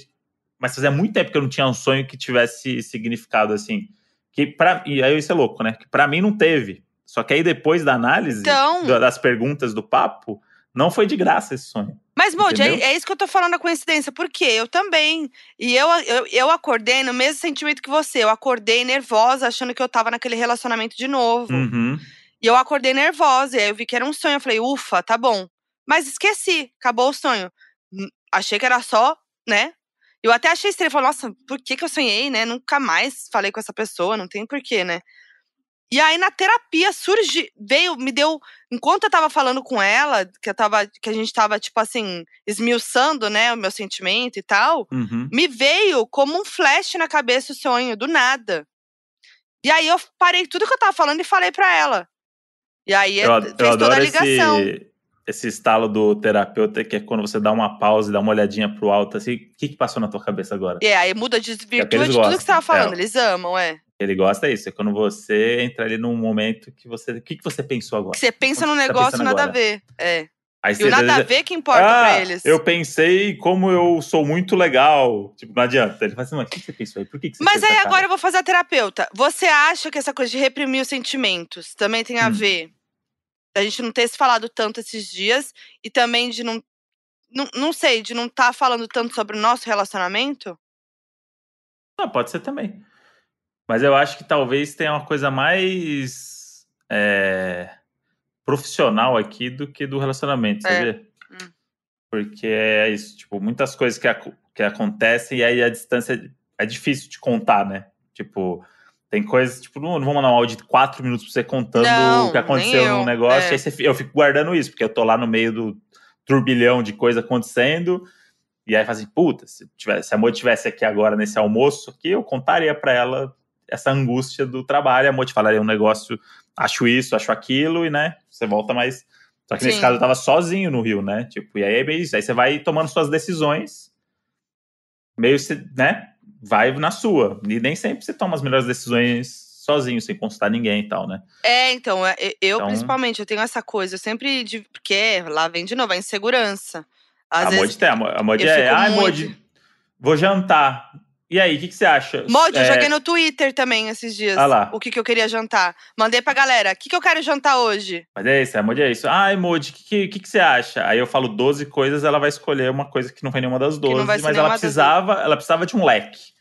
Mas fazia muito tempo que eu não tinha um sonho que tivesse significado assim. Que pra... E aí isso é louco, né? Que pra mim não teve. Só que aí depois da análise Então- da- das perguntas do papo, não foi de graça esse sonho. Mas, Moody, é, é isso que eu tô falando da coincidência. Por quê? Eu também. E eu, eu, eu acordei no mesmo sentimento que você. Eu acordei nervosa, achando que eu tava naquele relacionamento de novo. Uhum. E eu acordei nervosa. E aí eu vi que era um sonho. Eu falei, ufa, tá bom. Mas esqueci, acabou o sonho. Hum, Achei que era só, né? Eu até achei estranho. Falei, nossa, por que, que eu sonhei, né? Nunca mais falei com essa pessoa, não tem porquê, né? E aí na terapia surge, veio, me deu. Enquanto eu tava falando com ela, que, eu tava, que a gente tava, tipo assim, esmiuçando, né, o meu sentimento e tal, Uhum. me veio como um flash na cabeça o sonho, do nada. E aí eu parei tudo que eu tava falando e falei pra ela. E aí Eu, é- ad- eu fez toda a ligação. esse, esse estalo do terapeuta, que é quando você dá uma pausa e dá uma olhadinha pro alto, assim, o que, que passou na tua cabeça agora? E aí muda, desvirtua É que eles de tudo que você tava falando. é. Eles amam, é. Ele gosta disso, é quando você entra ali num momento que você. O que, que você pensou agora? Que você pensa num tá negócio pensando nada a agora? ver. É. Aí E o nada a ver que importa ah, pra eles. Eu pensei como eu sou muito legal. Tipo, não adianta. Ele fala assim, mas o que você pensou aí? Por que, que você Mas aí essa cara?" agora eu vou fazer a terapeuta. Você acha que essa coisa de reprimir os sentimentos também tem a Hum. ver? A gente não ter se falado tanto esses dias e também de não. Não, não sei, de não estar falando tanto sobre o nosso relacionamento? Ah, pode ser também. Mas eu acho que talvez tenha uma coisa mais é, profissional aqui do que do relacionamento, É. sabia? Hum. Porque é isso, tipo, muitas coisas que, que acontecem e aí a distância é difícil de contar, né? Tipo, tem coisas, tipo, não, não vou mandar um áudio de quatro minutos pra você contando Não, o que aconteceu eu, num negócio, é. e aí você eu fico guardando isso, porque eu tô lá no meio do turbilhão de coisa acontecendo, e aí fala assim, puta, se, tivesse, se a Mo tivesse aqui agora nesse almoço aqui, eu contaria pra ela essa angústia do trabalho, a Mo te falaria um negócio, acho isso, acho aquilo, e né, você volta mais. Só que nesse Sim. caso eu tava sozinho no Rio, né? Tipo, e aí é bem isso. Aí você vai tomando suas decisões, meio, né? Vai na sua. E nem sempre você toma as melhores decisões sozinho, sem consultar ninguém e tal, né? É, então, é, eu Então- principalmente, eu tenho essa coisa, eu sempre. de- Porque lá vem de novo a insegurança. Às a vezes. Modi tem, a Modi eu é, ai, muito- Modi, vou jantar. E aí, o que, que você acha? Modi, eu É, joguei no Twitter também esses dias. Ah lá. O que, que eu queria jantar. Mandei pra galera. O que, que eu quero jantar hoje? Mas é isso, a Modi é isso. Ai, Modi, o que, que, que, você acha? Aí eu falo 12 coisas, ela vai escolher uma coisa que não foi nenhuma das 12, não vai ser mas ela precisava, ela precisava de um leque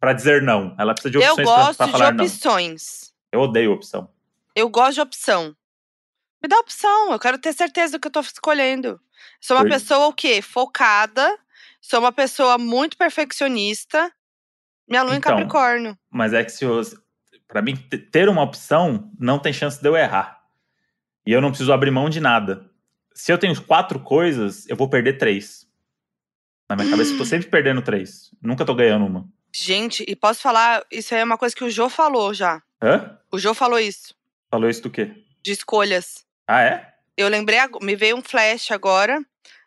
pra dizer não. Ela precisa de eu opções pra, gosto pra de falar não. opções. Eu odeio opção. Eu gosto de opção. Me dá opção, eu quero ter certeza do que eu tô escolhendo. Sou uma Por- pessoa o quê? Focada. Sou uma pessoa muito perfeccionista. Minha lua em Então, Capricórnio. Mas é que se você. Para mim, ter uma opção não tem chance de eu errar. E eu não preciso abrir mão de nada. Se eu tenho quatro coisas, eu vou perder três. Na minha cabeça, eu tô sempre perdendo três. Nunca tô ganhando uma. Gente, e posso falar, isso aí é uma coisa que o Jô falou já. Hã? O Jô falou isso. Falou isso do quê? De escolhas. Ah, é? Eu lembrei, me veio um flash agora.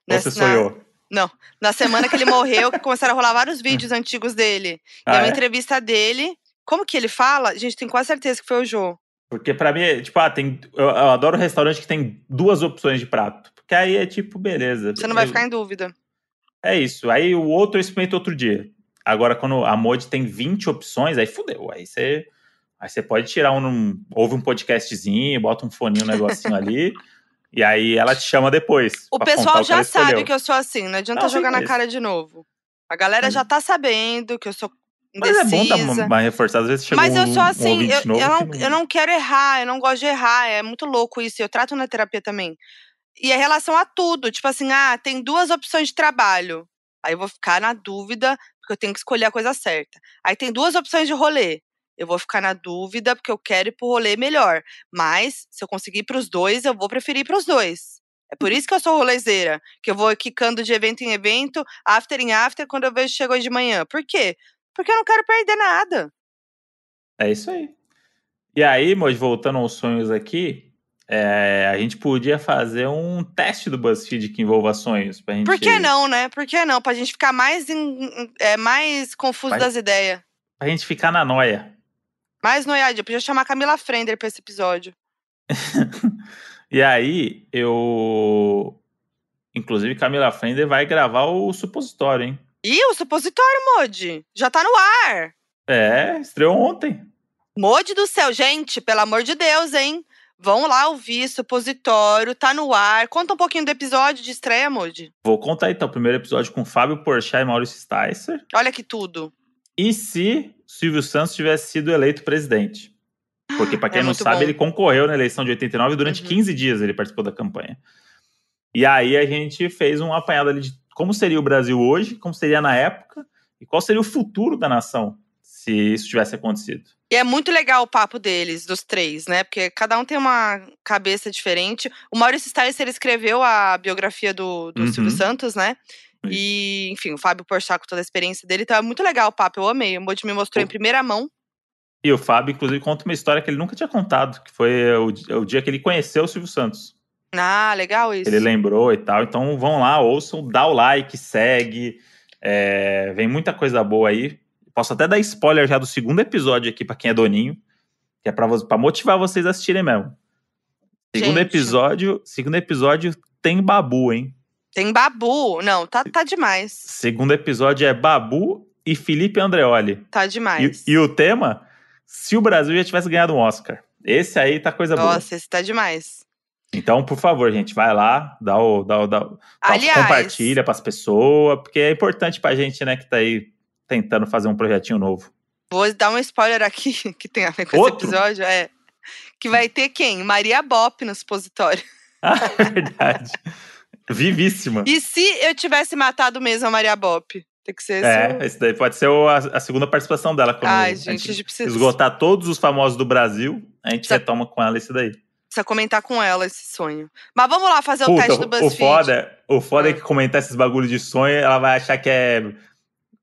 Nessa, Você sonhou? Na, não. Na semana que ele morreu, começaram a rolar vários vídeos antigos dele. Ah, e uma é? entrevista dele. Como que ele fala? Gente, tenho quase certeza que foi o Jô. Porque pra mim, tipo, ah, tem, eu, eu adoro restaurante que tem duas opções de prato. Porque aí é tipo, beleza. Você não vai ficar em dúvida. É isso. Aí o outro eu experimento outro dia. Agora, quando a Mod tem 20 opções, aí fudeu. Aí você, aí você pode tirar um. Ouve um podcastzinho, bota um foninho, um negocinho ali. E aí ela te chama depois. O pessoal já sabe que eu sou assim, não adianta jogar na cara de novo. A galera já tá sabendo que eu sou indecisa. Mas é bom dar reforçar, às vezes chega Mas eu sou um, assim, um eu, novo eu, não, não... eu não quero errar, eu não gosto de errar, é muito louco isso. Eu trato na terapia também. E é relação a tudo, tipo assim, ah, tem duas opções de trabalho. Aí eu vou ficar na dúvida, porque eu tenho que escolher a coisa certa. Aí tem duas opções de rolê. Eu vou ficar na dúvida, porque eu quero ir pro rolê melhor. Mas, se eu conseguir ir pros dois, eu vou preferir pros dois. É por isso que eu sou rolezeira, que eu vou quicando de evento em evento, after em after, quando eu vejo chegou de manhã. Por quê? Porque eu não quero perder nada. É isso aí. E aí, Moji, voltando aos sonhos aqui, é, a gente podia fazer um teste do BuzzFeed que envolva sonhos. Pra gente... Por que não, né? Por que não? Pra gente ficar mais, é, mais confuso pra das ideias. Pra gente ficar na noia. Mais noiadinha. Eu podia chamar a Camila Frender pra esse episódio. e aí, eu. Inclusive, Camila Frender vai gravar o supositório, hein? Ih, o supositório, Modi. Já tá no ar. É, estreou ontem. Modi do céu, gente, pelo amor de Deus, hein? Vão lá ouvir Supositório, tá no ar. Conta um pouquinho do episódio de estreia, Moody. Vou contar então o primeiro episódio com Fábio Porchat e Maurício Sticer. Olha que tudo. E se Silvio Santos tivesse sido eleito presidente? Porque, para quem é não sabe, bom. ele concorreu na eleição de 89 durante uhum. 15 dias ele participou da campanha. E aí a gente fez um apanhado ali de como seria o Brasil hoje, como seria na época e qual seria o futuro da nação se isso tivesse acontecido. E é muito legal o papo deles, dos três, né? Porque cada um tem uma cabeça diferente. O Maurício Stiles, ele escreveu a biografia do, do uhum. Silvio Santos, né? E, enfim, o Fábio Porchat com toda a experiência dele. Então é muito legal o papo, eu amei. O Modi me mostrou em primeira mão. E o Fábio, inclusive, conta uma história que ele nunca tinha contado, que foi o, o dia que ele conheceu o Silvio Santos. Ah, legal isso. Ele lembrou e tal. Então vão lá, ouçam, dá o like, segue. É, vem muita coisa boa aí. Posso até dar spoiler já do segundo episódio aqui para quem é doninho, que é para motivar vocês a assistirem mesmo. Segundo Gente. episódio, segundo episódio tem Babu, hein? Tem Babu. Não, tá, tá demais. Segundo episódio é Babu e Felipe Andreoli. Tá demais. E, e o tema, se o Brasil já tivesse ganhado um Oscar. Esse aí tá coisa Nossa, boa. Nossa, esse tá demais. Então, por favor, gente, vai lá, dá o, dá o, dá o Aliás, compartilha para as pessoas, porque é importante pra gente, né, que tá aí tentando fazer um projetinho novo. Vou dar um spoiler aqui que tem a ver com Outro? esse episódio. É. Que vai ter quem? Maria Bop no supositório. Ah, é verdade. Vivíssima. E se eu tivesse matado mesmo a Maria Bop? Tem que ser É, esse daí pode ser a, a segunda participação dela. Quando Ai, gente, a gente, a gente precisa. Esgotar todos os famosos do Brasil, a gente precisa... retoma com ela esse daí. Precisa comentar com ela esse sonho. Mas vamos lá fazer Puta, o teste do BuzzFeed. O foda, o foda é ah. que comentar esses bagulhos de sonho, ela vai achar que é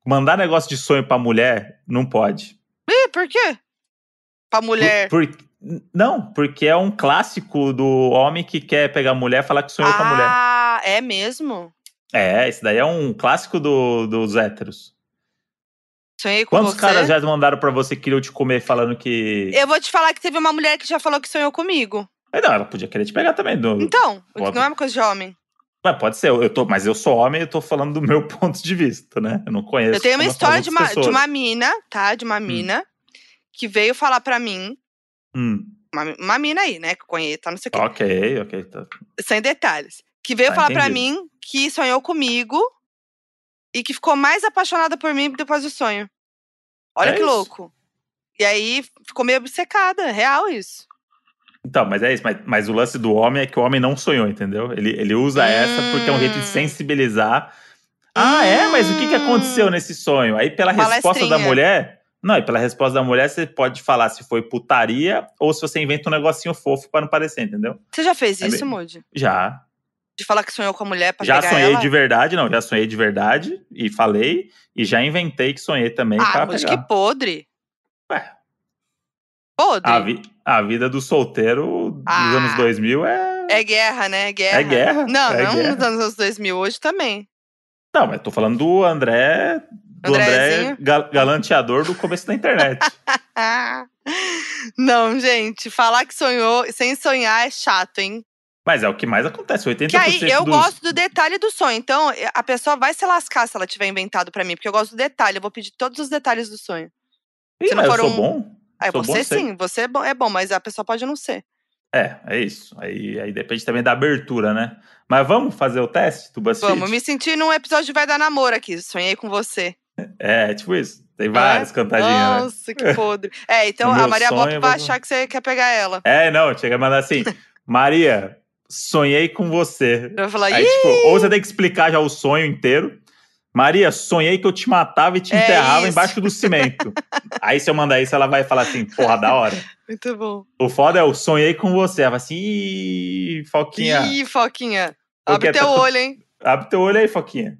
Mandar negócio de sonho pra mulher, não pode. Ih, por quê? Pra mulher. Por, por, não, porque é um clássico do homem que quer pegar mulher e falar que sonhou ah, com a mulher. Ah, é mesmo? É, esse daí é um clássico do, dos héteros. Sonhei com Quantos você? caras já mandaram pra você que queriam te comer falando que. Eu vou te falar que teve uma mulher que já falou que sonhou comigo. Mas não, ela podia querer te pegar também. Do... Então, não é uma coisa de homem. Mas pode ser, eu tô, mas eu sou homem e eu tô falando do meu ponto de vista, né? Eu não conheço. Eu tenho uma história de uma, de uma mina, tá? De uma hum. mina que veio falar pra mim. Hum. Uma, uma mina aí, né? Que eu conheço, tá? Não sei o quê. Ok, ok. Tá. Sem detalhes. Que veio tá falar entendido. pra mim que sonhou comigo e que ficou mais apaixonada por mim depois do sonho. Olha é que isso. louco. E aí ficou meio obcecada, real isso. Então, mas é isso. Mas, mas, o lance do homem é que o homem não sonhou, entendeu? Ele, ele usa hum. essa porque é um jeito de hum. sensibilizar. Ah, hum. é? Mas o que, que aconteceu hum. nesse sonho? Aí, pela resposta da mulher, Não, e pela resposta da mulher, você pode falar se foi putaria ou se você inventa um negocinho fofo pra não parecer, entendeu? Você já fez É isso, bem- Moody? Já. De falar que sonhou com a mulher pra Já sonhei ela? de verdade, não, já sonhei de verdade e falei. E já inventei que sonhei também Ah, pra Moody, pegar. que podre. Ué. Podre. A, vi- a vida do solteiro dos Ah. anos 2000 é. É guerra, né? Guerra. É guerra, Não, é não guerra. nos anos 2000, hoje também. Não, mas tô falando do André. Do André Andrezinho? ga- galanteador do começo da internet. Não, gente, falar que sonhou sem sonhar é chato, hein? mas é o que mais acontece. 80% Que aí eu dos... gosto do detalhe do sonho. Então, a pessoa vai se lascar se ela tiver inventado pra mim, porque eu gosto do detalhe. Eu vou pedir todos os detalhes do sonho. Ih, se não mas eu for sou um- bom. Aí Sou você sim, você é bom, é bom, mas a pessoa pode não ser. É, é isso. Aí, aí depende também da abertura, né? Mas vamos fazer o teste BuzzFeed? Vamos, me senti num episódio de Vai Dar Namoro aqui. Sonhei com você. É, tipo isso. Tem várias é? cantadinhas, né? Nossa, que podre. É, então a Maria eu vai vou- achar que você quer pegar ela. É, não, chega a mandar assim, Maria, sonhei com você. Eu vou falar, Aí, tipo, ou você tem que explicar já o sonho inteiro. Maria, sonhei que eu te matava e te É enterrava isso. embaixo do cimento. Aí, se eu mandar isso, ela vai falar assim, porra, da hora. muito bom. O foda é o sonhei com você. Ela fala assim, ih, Foquinha, Ih, Foquinha. Abre teu tá olho, hein? abre teu olho aí, Foquinha.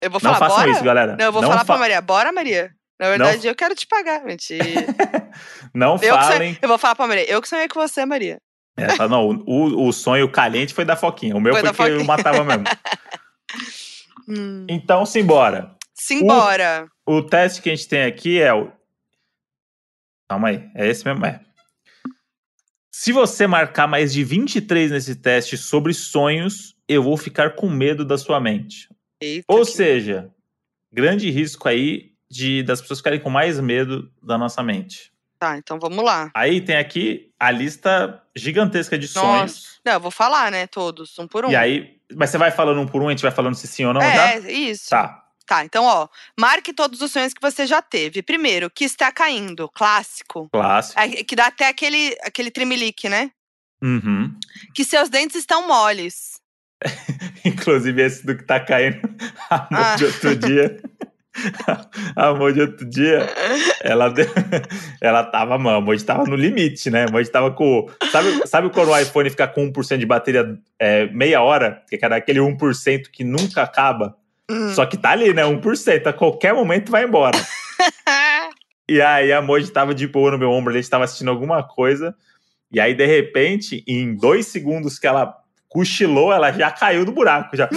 Eu vou Não falar, façam bora? isso, galera. Não, eu vou não falar pra fa- Maria, bora, Maria. Na verdade, eu quero te pagar. Mentira. Não eu, falem. eu vou falar pra Maria, eu que sonhei com você, Maria. É, não, o, o sonho caliente foi da Foquinha. O meu Foi que eu matava mesmo. Hum. Então, simbora. Simbora. O teste que a gente tem aqui é o. Calma aí, é esse mesmo? É. Se você marcar mais de 23 nesse teste sobre sonhos, eu vou ficar com medo da sua mente. Eita, Ou que- seja, grande risco aí de das pessoas ficarem com mais medo da nossa mente. Tá, então vamos lá. Aí tem aqui a lista gigantesca de Nossa. sonhos. Não, eu vou falar, né? Todos, um por um. E aí, mas você vai falando um por um, a gente vai falando se sim ou não já? é, isso. Tá. Tá, então, ó, marque todos os sonhos que você já teve. Primeiro, que está caindo, clássico. Clássico. É, que dá até aquele, aquele tremelique, né? Uhum. Que seus dentes estão moles. Inclusive esse do que tá caindo. A amor Ah. de outro dia. A de outro dia, ela, ela tava, mano, a Moji tava no limite, né? A Moji tava com. Sabe, sabe quando o iPhone fica com 1% de bateria é, meia hora? Que era aquele 1% que nunca acaba. Hum. Só que tá ali, né? 1%. A qualquer momento vai embora. E aí a Moji tava de boa no meu ombro, a gente tava assistindo alguma coisa. E aí, de repente, em dois segundos que ela cochilou, ela já caiu do buraco. Já.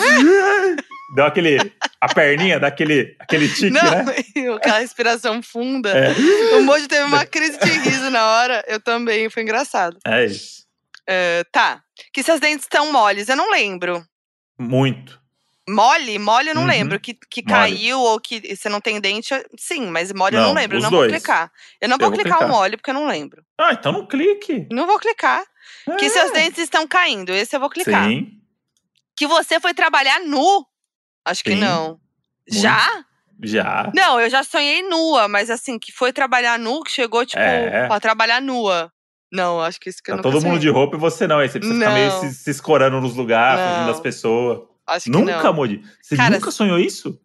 Deu aquele. A perninha, daquele aquele tique, Não, né? aquela respiração funda. É. O Moji teve uma crise de riso na hora. Eu também, foi engraçado. É isso. É, tá. Que seus dentes estão moles, eu não lembro. Muito. Mole? Mole eu não Uhum. lembro. Que, que Mole. caiu ou que você não tem dente, sim, mas mole eu não Não, lembro. Eu não dois. vou clicar. Eu não Eu vou, vou clicar o clicar. mole porque eu não lembro. Ah, então não clique. Não vou clicar. Que É. seus dentes estão caindo, esse eu vou clicar. Sim. Que você foi trabalhar nu. Acho que Sim. não. Muito. Já? Já. Não, eu já sonhei nua, mas assim, que foi trabalhar nu, que chegou, tipo, É. pra trabalhar nua. Não, acho que isso que eu Tá nunca todo mundo sonhei. de roupa e você não. Aí você precisa ficar meio Não. se, se escorando nos lugares, Não. fugindo das pessoas. Acho que Nunca, não. Moji? Você Cara, nunca sonhou isso?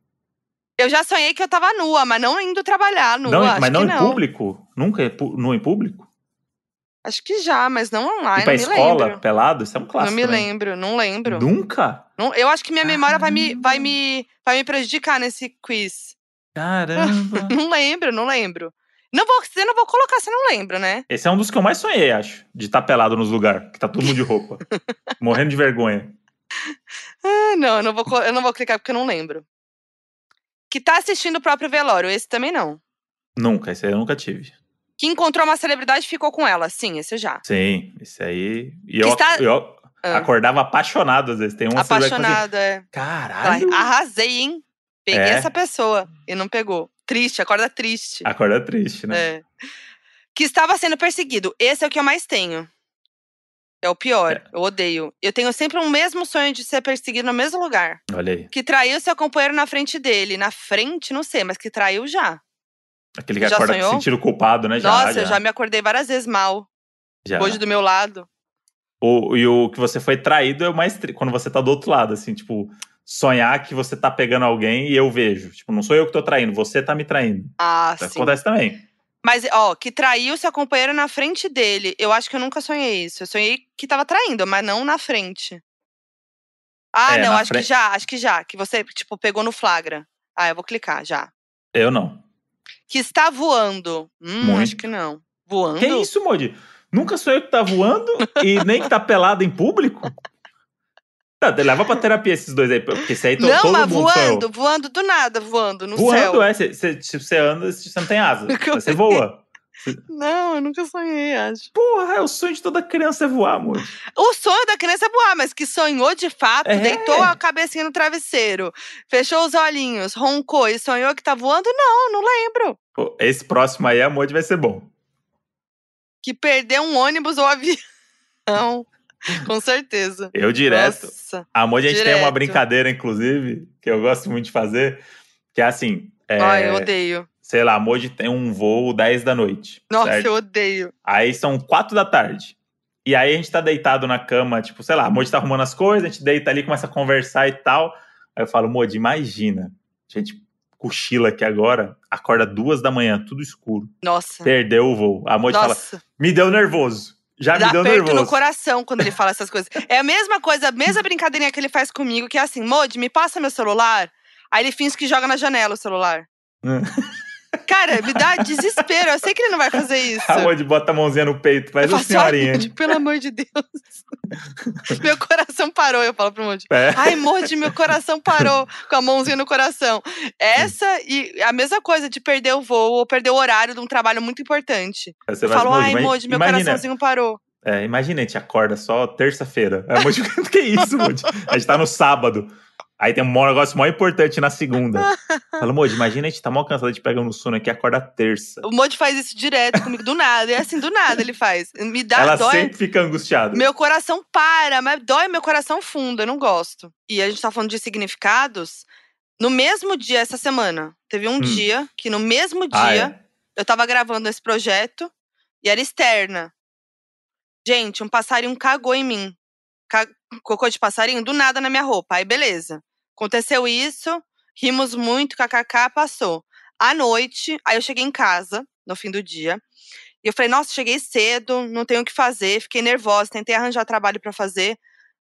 Eu já sonhei que eu tava nua, mas não indo trabalhar nua. não, mas não que em não. público? Nunca é nu em público? Acho que já, mas não online, e pra não escola, lembro. pelado? Isso é um Não clássico. me né? lembro, não lembro. Nunca? Não- eu acho que minha memória vai me, vai, me, vai me prejudicar nesse quiz. Caramba. Não lembro, não lembro. Não vou, eu não vou colocar se não lembro, né? Esse é um dos que eu mais sonhei, acho. De estar pelado nos lugares, que tá todo mundo de roupa. morrendo de vergonha. Ah, não, eu não, vou, eu não vou clicar porque eu não lembro. Que tá assistindo o próprio velório, esse também não. Nunca, esse aí eu nunca tive. Que encontrou uma celebridade e ficou com ela. Sim, esse já. Sim, esse aí. E eu, está- eu Ah. acordava apaixonado às vezes. Tem que eu falei, Apaixonada, é. Caralho! Arrasei, hein? Peguei É. essa pessoa e não pegou. Triste, acorda triste. Acorda triste, né? É. Que estava sendo perseguido. Esse é o que eu mais tenho. É o pior. É. Eu odeio. Eu tenho sempre um mesmo sonho de ser perseguido no mesmo lugar. Olha aí. Que traiu seu companheiro na frente dele. Na frente, não sei, mas que traiu já. Aquele que Já acorda sonhou? se sentindo culpado, né? Nossa, já, eu já me acordei várias vezes mal. já. Hoje do meu lado. O, e o que você foi traído é o mais tri... quando você tá do outro lado, assim, tipo, sonhar que você tá pegando alguém e eu vejo. Tipo, não sou eu que tô traindo, você tá me traindo. Ah, Isso sim. acontece também. Mas, ó, que traiu seu companheiro na frente dele. Eu acho que eu nunca sonhei isso. Eu sonhei que tava traindo, mas não na frente. Ah, É, não, acho fren- que já, acho que já. Que você, tipo, pegou no flagra. Ah, eu vou clicar já. Eu não. Que está voando. Hum, acho que não. Voando? Que isso, Modi? Nunca sou eu que tá voando e nem que tá pelado em público? Tá, leva pra terapia esses dois aí, porque esse aí to, não, todo mas mundo voando, voando do nada, voando no Voando, céu. é. Você, anda, você não tem asa. Você voa. Não, eu nunca sonhei, acho. Porra, é o sonho de toda criança é voar, Modi. O sonho da criança é voar, mas que sonhou de fato, É. deitou a cabecinha no travesseiro, fechou os olhinhos, roncou e sonhou que tá voando? Não, não lembro. Pô, Esse próximo aí, a Modi vai ser bom. Que perdeu um ônibus ou avião. Com certeza. Eu direto. Nossa. A Modi, a gente tem uma Direto. brincadeira, inclusive, que eu gosto muito de fazer, que é assim. é, Ai, eu odeio. Sei lá, a Modi tem um voo 10 da noite. Nossa, certo? eu odeio. Aí são 4 da tarde. E aí a gente tá deitado na cama, tipo, sei lá, a Modi tá arrumando as coisas, a gente deita ali, começa a conversar e tal. Aí eu falo, Modi, imagina, a gente cochila aqui agora, acorda duas da manhã, tudo escuro, Nossa. perdeu o voo. A Modi fala, Nossa. me deu nervoso. Já Dá me deu nervoso. no coração quando ele fala essas coisas. É a mesma coisa, a mesma brincadeirinha que ele faz comigo, que é assim, Modi, me passa meu celular. Aí ele finge que joga na janela o celular. Cara, me dá desespero. Eu sei que ele não vai fazer isso. A Modi bota a mãozinha no peito, faz a ai, senhorinha. Pelo amor de Deus. meu coração parou, eu falo pro Modi. É. Ai, Modi, meu coração parou com a mãozinha no coração. Essa e a mesma coisa de perder o voo ou perder o horário de um trabalho muito importante. Você Eu falo, ai, Modi, meu imagina, coraçãozinho parou. É, imagina, a gente acorda só terça-feira. É muito... que isso, Modi? A gente tá no sábado. Aí tem um negócio mó importante na segunda. Fala, Modi, imagina a gente tá mó cansado, a gente pega no sono aqui e acorda terça. O Modi faz isso direto comigo, do nada. É assim, do nada ele faz. Me dá, Ela dói. sempre fica angustiada. Meu coração para, mas dói meu coração fundo, eu não gosto. E a gente tá falando de significados. No mesmo dia, essa semana, teve um Hum. dia que no mesmo Ah, dia é? eu tava gravando esse projeto e era externa. Gente, um passarinho cagou em mim. Cocô de passarinho do nada na minha roupa. Aí, beleza. Aconteceu isso, rimos muito, kkk, passou. À noite, aí eu cheguei em casa, no fim do dia. E eu falei, nossa, cheguei cedo, não tenho o que fazer, fiquei nervosa, tentei arranjar trabalho pra fazer.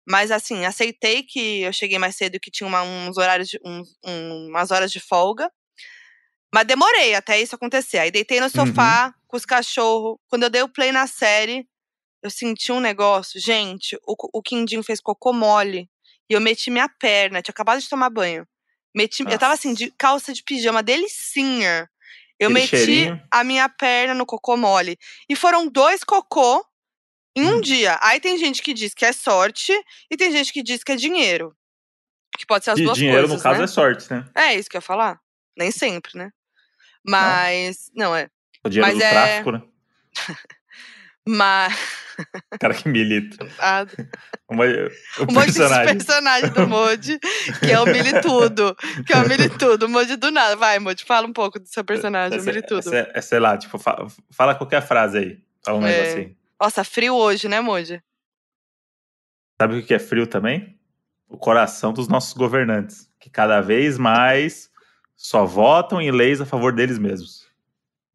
Mas assim, aceitei que eu cheguei mais cedo que tinha uma- uns horários de, uns- um- umas horas de folga. Mas demorei até isso acontecer. Aí deitei no sofá com os cachorros. Quando eu dei o play na série, eu senti um negócio. Gente, o, o Quindinho fez cocô mole. E eu meti minha perna, tinha acabado de tomar banho. Meti, eu tava assim, de calça de pijama, delicinha. Eu Aquele meti cheirinho. a minha perna no cocô mole. E foram dois cocô em um Hum. dia. Aí tem gente que diz que é sorte e tem gente que diz que é dinheiro. Que pode ser as E duas dinheiro, coisas, no caso, né? é sorte, né? É isso que eu ia falar. Nem sempre, né? Mas. Não, é. O dinheiro Mas do é- tráfico, né? Mas. Cara que milita. ah, O, mo- o um personagem. personagem do Modi, que é o Militudo. Que é o Militudo. O Modi do nada. Vai, Modi, fala um pouco do seu personagem, o Essa- Militudo. essa é, é, sei lá, tipo, fa- fala qualquer frase aí. Fala um É. negócio aí. Nossa, frio hoje, né, Modi? Sabe o que é frio também? O coração dos nossos governantes, que cada vez mais só votam em leis a favor deles mesmos.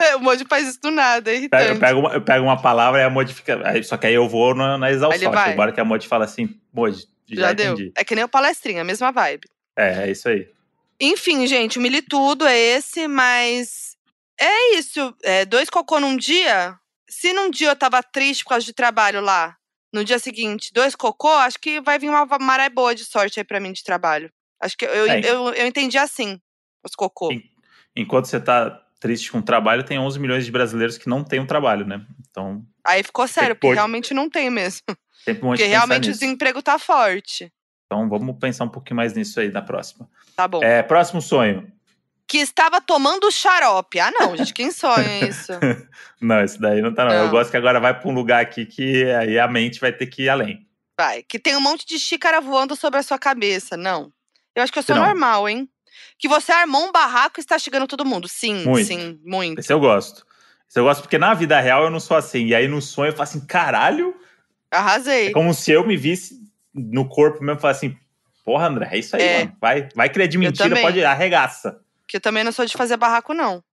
É, o Modi faz isso do nada, é Pega- Eu irritante. pego, uma, eu pego uma palavra e a modifica. aí- Só que aí eu vou na, na exaustão. a hora que a Mod fala assim, Mod, já, Já deu. entendi. É que nem o palestrinha, mesma vibe. É, é isso aí. Enfim, gente, o militudo é esse, mas é isso. É, dois cocô num dia. Se num dia eu tava triste por causa de trabalho lá, no dia seguinte, dois cocô, acho que vai vir uma maré boa de sorte aí pra mim de trabalho. Acho que eu, É. eu, eu entendi assim, os cocô. Enquanto você tá triste com o trabalho, tem 11 milhões de brasileiros que não têm um trabalho, né? Então, Aí ficou sério, porque realmente não tem mesmo. sempre um monte Porque realmente o desemprego tá forte. Então, vamos pensar um pouquinho mais nisso aí na próxima. Tá bom. É, próximo sonho. Que estava tomando xarope. Ah, não, gente, quem sonha isso? Não, esse daí não tá não. Eu Não. gosto que agora vai pra um lugar aqui que aí a mente vai ter que ir além. Vai. Que tem um monte de xícara voando sobre a sua cabeça. Não. Eu acho que eu sou Não. normal, hein? Que você armou um barraco e está chegando todo mundo. Sim, Muito. sim, muito. Esse eu gosto. Esse eu gosto porque na vida real eu não sou assim. E aí no sonho eu falo assim, caralho, Arrasei. é como se eu me visse no corpo mesmo e falasse assim, Porra, André, é isso aí, É. mano. Vai, vai querer de mentira, pode arregaça. Que eu também não sou de fazer barraco, não.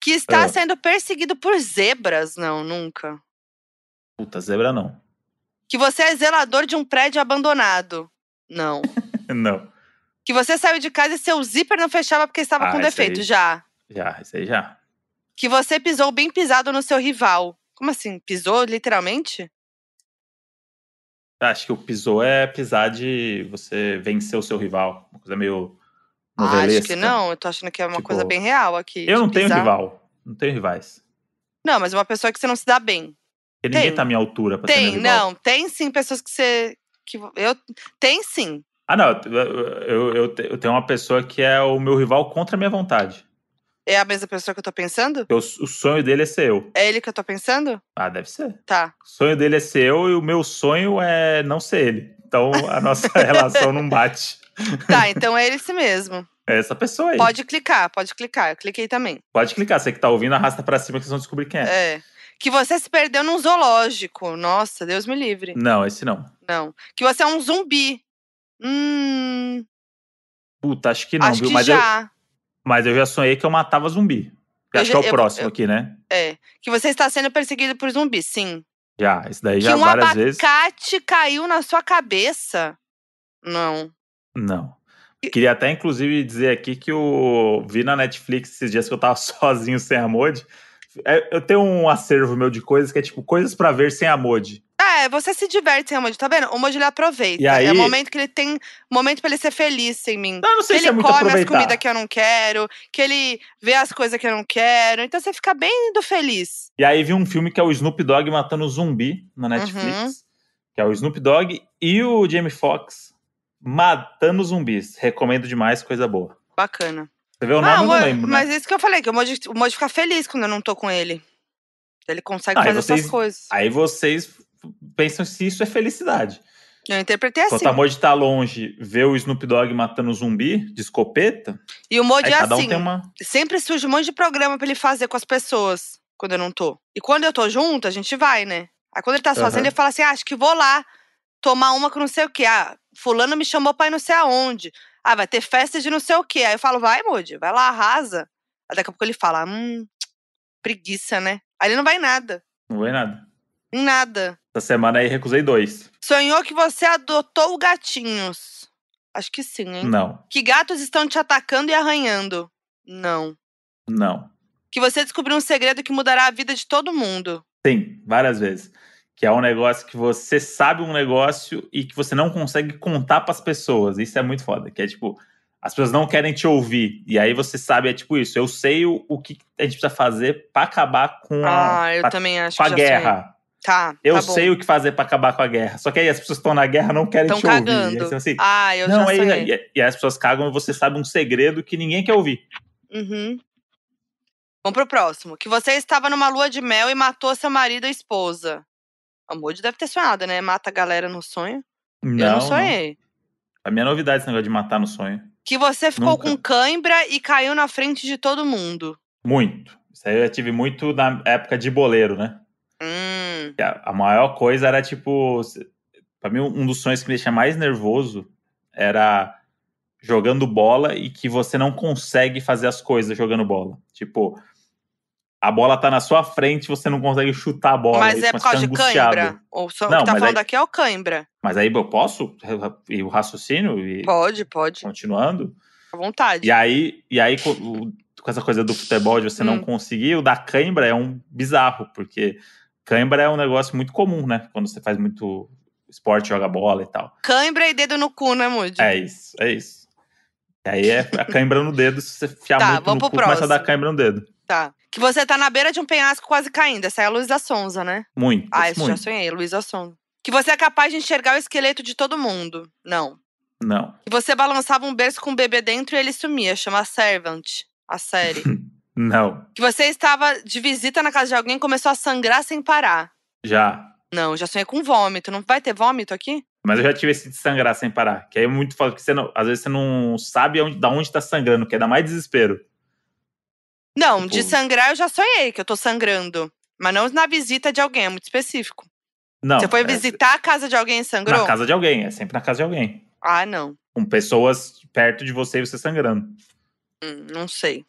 Que está Ah. sendo perseguido por zebras. Não, nunca. Puta, zebra não. Que você é zelador de um prédio abandonado. Não. Não. Que você saiu de casa e seu zíper não fechava porque estava Ah, com defeito. aí. Já. Já, isso aí já. Que você pisou bem pisado no seu rival. Como assim? Pisou literalmente? Acho que o pisou é pisar de você vencer o seu rival. Uma coisa meio Ah, acho novelesca. que não. Eu tô achando que é uma Tipo, coisa bem real aqui. Eu não tenho pisar. rival. Não tenho rivais. Não, mas uma pessoa que você não se dá bem. Porque ninguém Tem. tá à minha altura pra ser meu Tem, não. Tem sim pessoas que você. Que eu, tem sim. Ah, não. Eu, eu, eu te- eu tenho uma pessoa que é o meu rival contra a minha vontade. É a mesma pessoa que eu tô pensando? Eu- o sonho dele é ser eu. É ele que eu tô pensando? Ah, deve ser. Tá. O sonho dele é ser eu e o meu sonho é não ser ele. Então a nossa relação não bate. Tá, então é ele esse mesmo. É essa pessoa aí. Pode clicar, pode clicar. Eu cliquei também. Pode clicar. Você que tá ouvindo, arrasta pra cima que vocês vão descobrir quem é. É. Que você se perdeu num zoológico. Nossa, Deus me livre. Não, esse não. Não. Que você é um zumbi. Hum. Puta, acho que não, acho viu? que Mas eu, já. mas eu já sonhei que eu matava zumbi. Eu Acho já- que é o eu- próximo eu- aqui, né? É. Que você está sendo perseguido por zumbis, sim. Já, esse daí que já um várias vezes. abacate caiu na sua cabeça. Não. Não. Queria até, inclusive, dizer aqui que eu vi na Netflix esses dias que eu tava sozinho sem a Mod. É, Eu tenho um acervo meu de coisas que é tipo coisas pra ver sem a Mod. É, você se diverte sem o Moji, tá vendo? O Moji ele aproveita. E aí- É o momento que ele tem. Momento pra ele ser feliz sem mim. Não, eu não sei ele se é muito come as aproveitar. comidas que eu não quero, que ele vê as coisas que eu não quero. Então você fica bem do feliz. E aí vi um filme que é o Snoop Dogg matando zumbi na Netflix. Uhum. Que é o Snoop Dogg e o Jamie Foxx matando zumbis. Recomendo demais, coisa boa. Bacana. Você vê o nome, Ah, eu não lembro, né? mas isso que eu falei, que o Moji, o Moji fica feliz quando eu não tô com ele. Ele consegue Ah, fazer vocês- essas coisas. Aí vocês pensam se isso é felicidade. Eu interpretei assim. Enquanto a Mod tá longe, vê o Snoop Dogg matando zumbi de escopeta, E o Moji aí é um assim. tem uma. Sempre surge um monte de programa pra ele fazer com as pessoas quando eu não tô. E quando eu tô junto, a gente vai, né? Aí quando ele tá sozinho, Aham. ele fala assim: ah, acho que vou lá tomar uma com não sei o quê. Ah, fulano me chamou pra ir não sei aonde. Ah, vai ter festa de não sei o quê. Aí eu falo, vai, Moody, vai lá, arrasa. Aí daqui a pouco ele fala, hum, preguiça, né? Aí ele não vai em nada. Não vê nada. Em nada. Essa semana aí recusei dois. Sonhou que você adotou gatinhos. Acho que sim, hein? Não, Que gatos estão te atacando e arranhando. Não. não. Que você descobriu um segredo que mudará a vida de todo mundo. Sim, várias vezes. Que é um negócio que você sabe um negócio e que você não consegue contar pras pessoas. Isso é muito foda. Que é tipo, as pessoas não querem te ouvir. E aí você sabe, é tipo isso. Eu sei o, o que a gente precisa fazer pra acabar com a, Ah, eu pra- também acho com a guerra. Tá, Eu tá sei o que fazer pra acabar com a guerra. Só que aí as pessoas que estão na guerra não querem Tão te ouvir. E aí cagando. você assim, Ah, eu não, já aí, sonhei. e, e as pessoas cagam e você sabe um segredo que ninguém quer ouvir. Uhum. Vamos pro próximo. Que você estava numa lua de mel e matou seu marido ou esposa. A Moody deve ter sonhado, né? Mata a galera no sonho. Não, eu não sonhei. A minha novidade esse negócio de matar no sonho. Que você ficou Nunca. com cãibra e caiu na frente de todo mundo. Muito. Isso aí eu tive muito na época de boleiro, né? Hum. A, maior coisa era tipo. Pra mim, um dos sonhos que me deixa mais nervoso era jogando bola e que você não consegue fazer as coisas jogando bola. Tipo, a bola tá na sua frente você não consegue chutar a bola. Mas é por causa de cãibra? Ou só, Não, o que tá falando aí- aqui é o cãibra. Mas aí eu posso ir o raciocínio e Pode, pode. continuando? À vontade. E aí, e aí com, essa coisa do futebol de você não Hum. conseguir, o da cãibra é um bizarro, porque cãibra é um negócio muito comum, né? Quando você faz muito esporte, joga bola e tal. Cãibra e dedo no cu, né, Moody? É isso, é isso. E aí é a cãibra no dedo, se você fiar Tá, muito no cu, começa a dar próximo. cãibra no dedo. Tá. Que você tá na beira de um penhasco quase caindo. Essa é a Luísa Sonza, né? Muito, Ah, isso já sonhei, Luísa Sonza. Que você é capaz de enxergar o esqueleto de todo mundo. Não. Não, Que você balançava um berço com um bebê dentro e ele sumia. Chama Servant, a série. não, que você estava de visita na casa de alguém e começou a sangrar sem parar. já. Não, já sonhei com vômito. Não vai ter vômito aqui? Mas eu já tive esse de sangrar sem parar. Que aí é muito foda, porque você não, às vezes você não sabe onde, da onde tá sangrando, que é dar mais desespero. Não, de Tipo- sangrar eu já sonhei que eu tô sangrando. Mas não na visita de alguém, é muito específico. Não. você foi é- visitar a casa de alguém e sangrou? Na casa de alguém, é sempre na casa de alguém. Ah, não. Com pessoas perto de você e você sangrando. Hum, não sei.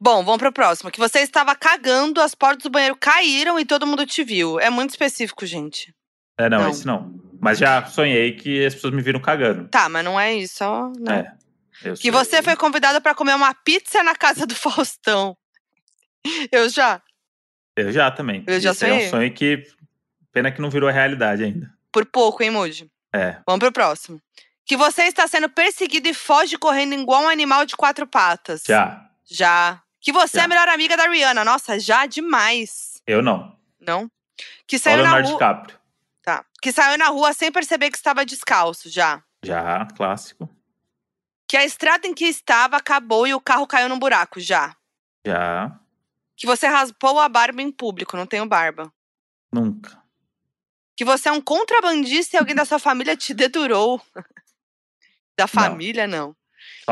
Bom, vamos pro próximo. Que você estava cagando, as portas do banheiro caíram e todo mundo te viu. É muito específico, gente. É, não, Não. esse não. Mas já sonhei que as pessoas me viram cagando. Tá, mas não é isso, né? É. eu Que sei. você foi convidada pra comer uma pizza na casa do Faustão. Eu já. Eu já também. Eu já Esse é um sonhei. sonho que. Pena que não virou realidade ainda. Por pouco, hein, Moody? É. Vamos pro próximo. Que você está sendo perseguido e foge correndo igual um animal de quatro patas. Já. Já. Que você é Já. a melhor amiga da Rihanna. Nossa, já demais. Eu não. Não? Que saiu na Leonardo rua. DiCaprio. Tá. Que saiu na rua sem perceber que estava descalço, já. Já, clássico. Que a estrada em que estava acabou e o carro caiu num buraco, já. Já. Que você raspou a barba em público, não tenho barba. Nunca. Que você é um contrabandista e alguém da sua família te dedurou. da família, não. Só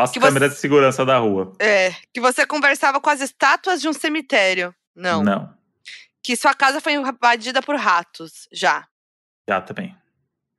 as Que você- câmeras de segurança da rua. É. Que você conversava com as estátuas de um cemitério. Não. Não. Que sua casa foi invadida por ratos, já. Já também.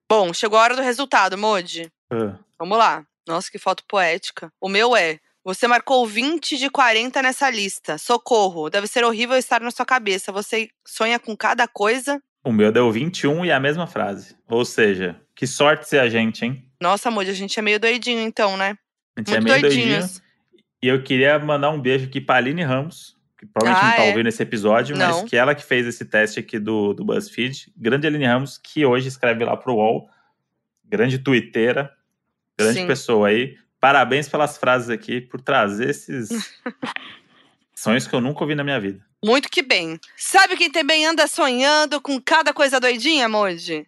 Bom, chegou a hora do resultado, Modi. Ah, Vamos lá. Nossa, que foto poética. O meu é. Você marcou 20 de 40 nessa lista. Socorro. Deve ser horrível estar na sua cabeça. Você sonha com cada coisa. O meu deu 21 e é a mesma frase. Ou seja, que sorte ser a gente, hein? Nossa, Moody, a gente é meio doidinho, então, né? A gente Muito é meio doidinho. doidinhos. E eu queria mandar um beijo aqui pra Aline Ramos, que provavelmente Ah, não tá é? ouvindo esse episódio, Não. mas que ela que fez esse teste aqui do, do BuzzFeed. Grande Aline Ramos, que hoje escreve lá pro UOL. Grande twitteira. Grande Sim. pessoa aí. Parabéns pelas frases aqui, por trazer esses sonhos que eu nunca ouvi na minha vida. Muito que bem. Sabe quem também anda sonhando com cada coisa doidinha, Moji?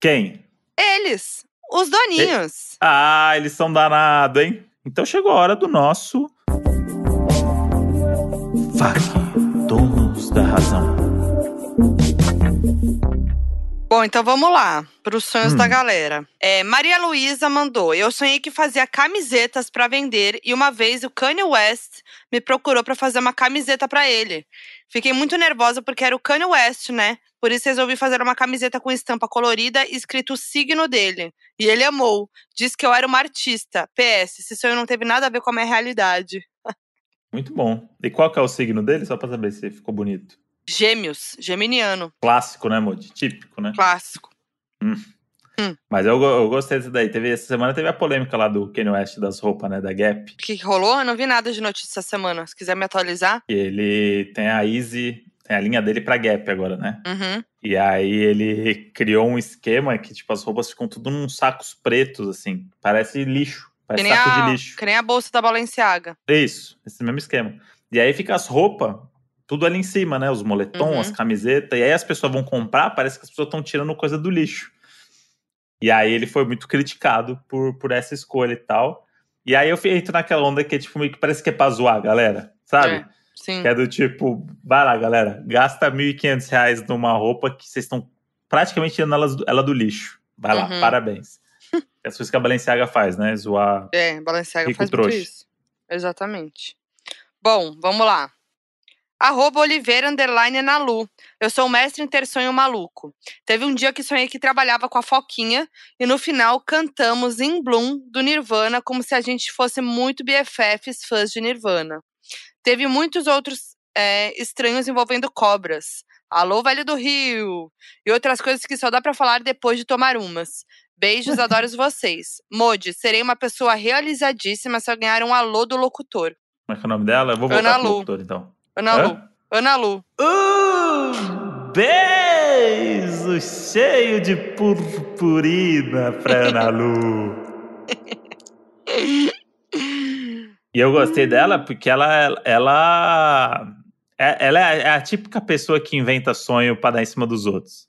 Quem? Eles. Os doninhos. Ah, eles são danados, hein? Então chegou a hora do nosso. FAQ, donos da razão. Bom, então vamos lá, para os sonhos Hum. da galera. É, Maria Luísa mandou: Eu sonhei que fazia camisetas para vender e uma vez o Kanye West me procurou para fazer uma camiseta para ele. Fiquei muito nervosa porque era o Kanye West, né? Por isso resolvi fazer uma camiseta com estampa colorida e escrito o signo dele. E ele amou. Disse que eu era uma artista. PS, esse sonho não teve nada a ver com a minha realidade. Muito bom. E qual que é o signo dele? Só pra saber se ficou bonito. Gêmeos, geminiano, Clássico, né, Modi? Típico, né? clássico. Mas eu, eu gostei disso daí. Teve, essa semana teve a polêmica lá do Kanye West das roupas, né? Da Gap. O que que rolou? Eu não vi nada de notícia essa semana. Se quiser me atualizar. Ele tem a Easy, tem a linha dele pra Gap agora, né? Uhum. E aí ele criou um esquema que, tipo, as roupas ficam tudo num sacos pretos, assim. Parece lixo. Que Parece nem, saco a, de lixo. que nem a bolsa da Balenciaga. Isso, esse mesmo esquema. E aí fica as roupas, tudo ali em cima, né? Os moletons, Uhum. as camisetas. E aí as pessoas vão comprar, parece que as pessoas estão tirando coisa do lixo. E aí ele foi muito criticado por, por essa escolha e tal. E aí eu entro naquela onda que, tipo, meio que parece que é pra zoar, a galera. Sabe? É, sim. Que é do tipo, vai lá, galera, gasta 1.500 reais numa roupa que vocês estão praticamente tirando ela, do- ela do lixo. Vai lá, Uhum. parabéns. É as coisas que a Balenciaga faz, né? Zoar. É, Balenciaga Rico faz trouxa. isso. Exatamente. Bom, vamos lá. Arroba Oliveira Underline Nalu. Eu sou mestre em ter sonho maluco. Teve um dia que sonhei que trabalhava com a Foquinha e no final cantamos em Bloom do Nirvana como se a gente fosse muito BFFs fãs de Nirvana. Teve muitos outros é, estranhos envolvendo cobras. Alô, Velho do Rio! E outras coisas que só dá pra falar depois de tomar umas. Beijos, adoro vocês. Modi, serei uma pessoa realizadíssima se eu ganhar um alô do locutor. Como é que é o nome dela? Eu vou voltar Ana pro Lu. locutor, então. Ana Hã? Lu. Ana Lu. Um beijo cheio de purpurina pra Ana Lu. E eu gostei dela porque ela, ela, é- ela é é a típica pessoa que inventa sonho pra dar em cima dos outros.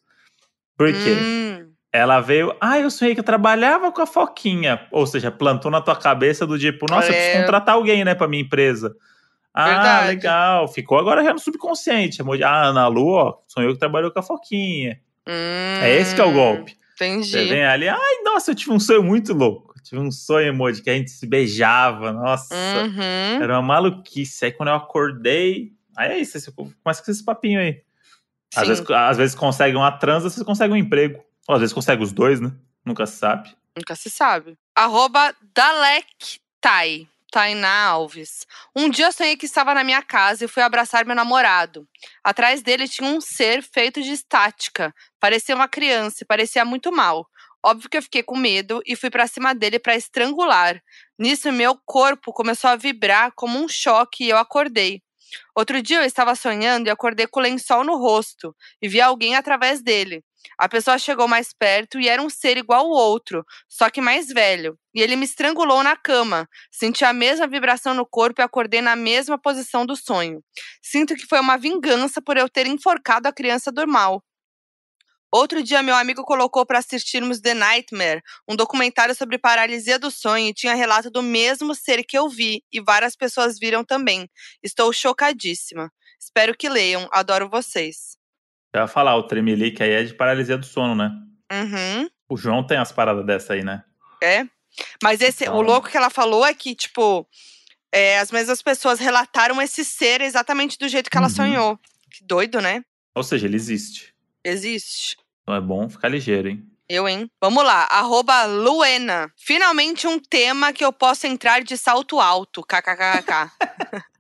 Por quê? Hum, Ela veio, ah, eu sonhei que eu trabalhava com a Foquinha. Ou seja, plantou na tua cabeça do tipo, nossa, eu preciso É. contratar alguém, né, pra minha empresa. Ah, Verdade. legal. Ficou agora já no subconsciente. De- Ah, Ana Lu, ó, sonhou que trabalhou com a Foquinha. É esse que é o hum, golpe. Você Entendi. vem ali, ai, nossa, eu tive um sonho muito louco. Eu tive um sonho, amor, de que a gente se beijava. Nossa, Uhum. era uma maluquice. Aí quando eu acordei, aí é isso, você começa com esse papinho aí. Às vezes, às vezes consegue uma transa, vocês conseguem um emprego. Ou às vezes consegue os dois, né? Nunca se sabe. Nunca se sabe. Arroba Dalek Tai. Tainá Alves. Um dia sonhei que estava na minha casa e fui abraçar meu namorado. Atrás dele tinha um ser feito de estática. Parecia uma criança e parecia muito mal. Óbvio que eu fiquei com medo e fui para cima dele para estrangular. Nisso, meu corpo começou a vibrar como um choque e eu acordei. Outro dia eu estava sonhando e acordei com o lençol no rosto e vi alguém através dele. A pessoa chegou mais perto e era um ser igual ao outro, só que mais velho. E ele me estrangulou na cama. Senti a mesma vibração no corpo e acordei na mesma posição do sonho. Sinto que foi uma vingança por eu ter enforcado a criança do mal. Outro dia, meu amigo colocou para assistirmos The Nightmare, um documentário sobre paralisia do sonho, e tinha relato do mesmo ser que eu vi, e várias pessoas viram também. Estou chocadíssima. Espero que leiam, adoro vocês. Eu ia falar, o Tremelique aí é de paralisia do sono, né? Uhum. O João tem as paradas dessa aí, né? É. Mas esse, Então- o louco que ela falou é que, tipo, é, as mesmas pessoas relataram esse ser exatamente do jeito que ela Uhum. sonhou. Que doido, né? Ou seja, ele existe. Existe. Então é bom ficar ligeiro, hein? Eu, hein? Vamos lá, arroba Luena. Finalmente um tema que eu posso entrar de salto alto. KKKK.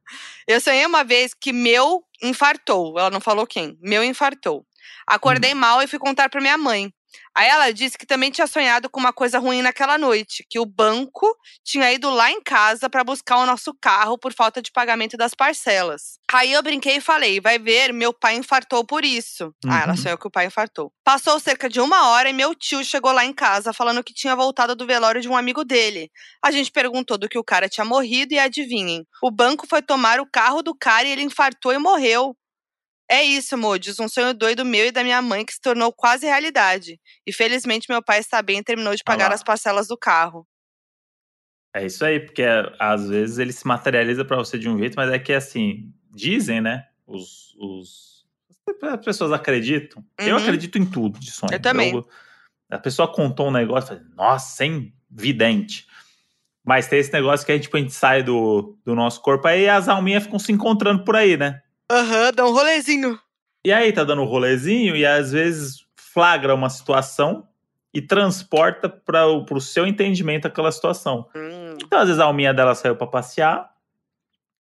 eu sonhei uma vez que meu infartou. Ela não falou quem. Meu infartou. Acordei mal e fui contar pra minha mãe. Aí ela disse que também tinha sonhado com uma coisa ruim naquela noite, que o banco tinha ido lá em casa pra buscar o nosso carro por falta de pagamento das parcelas. Aí eu brinquei e falei: vai ver, meu pai infartou por isso. Ah, ela Uhum. sonhou que o pai infartou. Passou cerca de uma hora e meu tio chegou lá em casa falando que tinha voltado do velório de um amigo dele. A gente perguntou do que o cara tinha morrido e adivinhem: o banco foi tomar o carro do cara e ele infartou e morreu. É isso, Modes, um sonho doido meu e da minha mãe que se tornou quase realidade. E felizmente meu pai está bem e terminou de Ah pagar as parcelas do carro. É isso aí, porque às vezes ele se materializa pra você de um jeito, mas é que assim, dizem, né? Os, os- as pessoas acreditam. Eu Uhum. acredito em tudo de sonho. Eu também. a pessoa contou um negócio, falei, nossa, hein? Vidente. Mas tem esse negócio que a gente, tipo, a gente sai do, do nosso corpo, aí as alminhas ficam se encontrando por aí, né? Aham, dá um rolezinho. E aí tá dando um rolezinho e às vezes flagra uma situação e transporta para o seu entendimento aquela situação. Hum, Então, às vezes a alminha dela saiu pra passear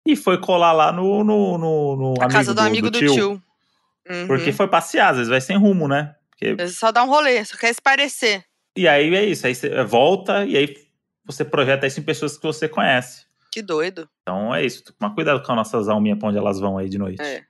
e foi colar lá no, no, no, no a casa do, amigo do tio. Uhum. Porque foi passear, às vezes vai sem rumo, né? Porque- Às vezes Só dá um rolê, só quer se parecer. E aí é isso, aí você volta e aí você projeta isso em pessoas que você conhece. Que doido. Então é isso, toma cuidado com as nossas alminhas pra onde elas vão aí de noite. É.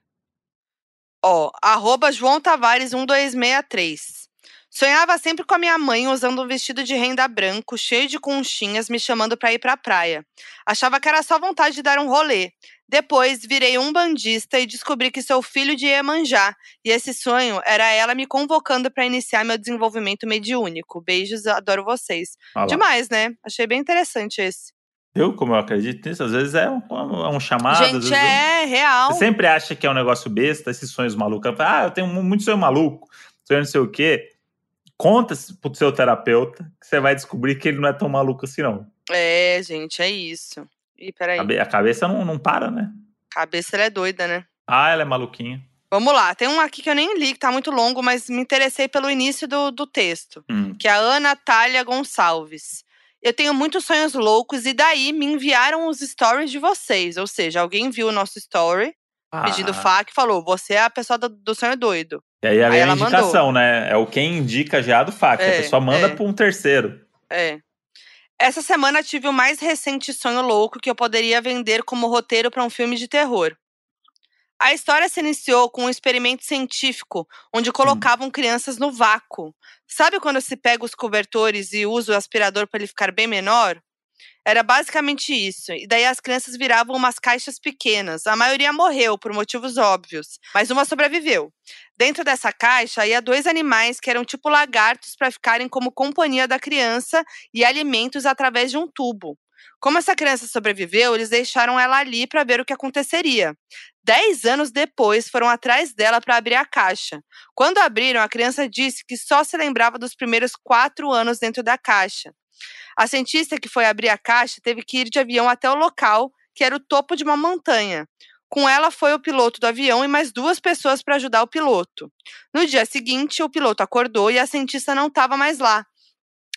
Ó, arroba João Tavares 1263. Sonhava sempre com a minha mãe usando um vestido de renda branco, cheio de conchinhas, me chamando pra ir pra praia. Achava que era só vontade de dar um rolê. Depois virei um bandista e descobri que sou filho de Iemanjá. E esse sonho era ela me convocando pra iniciar meu desenvolvimento mediúnico. Beijos, adoro vocês. Olha lá. Demais, né? Achei bem interessante esse. Viu como eu acredito nisso? Às vezes é um, é um chamado. Gente, vezes é real. Você sempre acha que é um negócio besta, esses sonhos malucos. Ah, eu tenho muito sonho maluco, sonho não sei o quê. Conta pro seu terapeuta que você vai descobrir que ele não é tão maluco assim, não. É, gente, é isso. Ih, peraí. A, be- a cabeça não, não para, né? Cabeça ela é doida, né? Ah, ela é maluquinha. Vamos lá, tem um aqui que eu nem li, que tá muito longo, mas me interessei pelo início do, do texto, Hum. que é a Ana Thalia Gonçalves. Eu tenho muitos sonhos loucos e daí me enviaram os stories de vocês. Ou seja, alguém viu o nosso story pedindo Ah, fac e falou: Você é a pessoa do, do sonho doido. E aí, Aí é a indicação, né? É o quem indica já do fac. É, a pessoa manda é. pra um terceiro. É. Essa semana tive o mais recente sonho louco que eu poderia vender como roteiro para um filme de terror. A história se iniciou com um experimento científico onde colocavam crianças no vácuo. Sabe quando se pega os cobertores e usa o aspirador para ele ficar bem menor? Era basicamente isso. E daí as crianças viravam umas caixas pequenas. A maioria morreu por motivos óbvios, mas uma sobreviveu. Dentro dessa caixa ia dois animais que eram tipo lagartos para ficarem como companhia da criança e alimentos através de um tubo. Como essa criança sobreviveu, eles deixaram ela ali para ver o que aconteceria. Dez anos depois, foram atrás dela para abrir a caixa. Quando abriram, a criança disse que só se lembrava dos primeiros quatro anos dentro da caixa. A cientista que foi abrir a caixa teve que ir de avião até o local, que era o topo de uma montanha. Com ela foi o piloto do avião e mais duas pessoas para ajudar o piloto. No dia seguinte, o piloto acordou e a cientista não estava mais lá.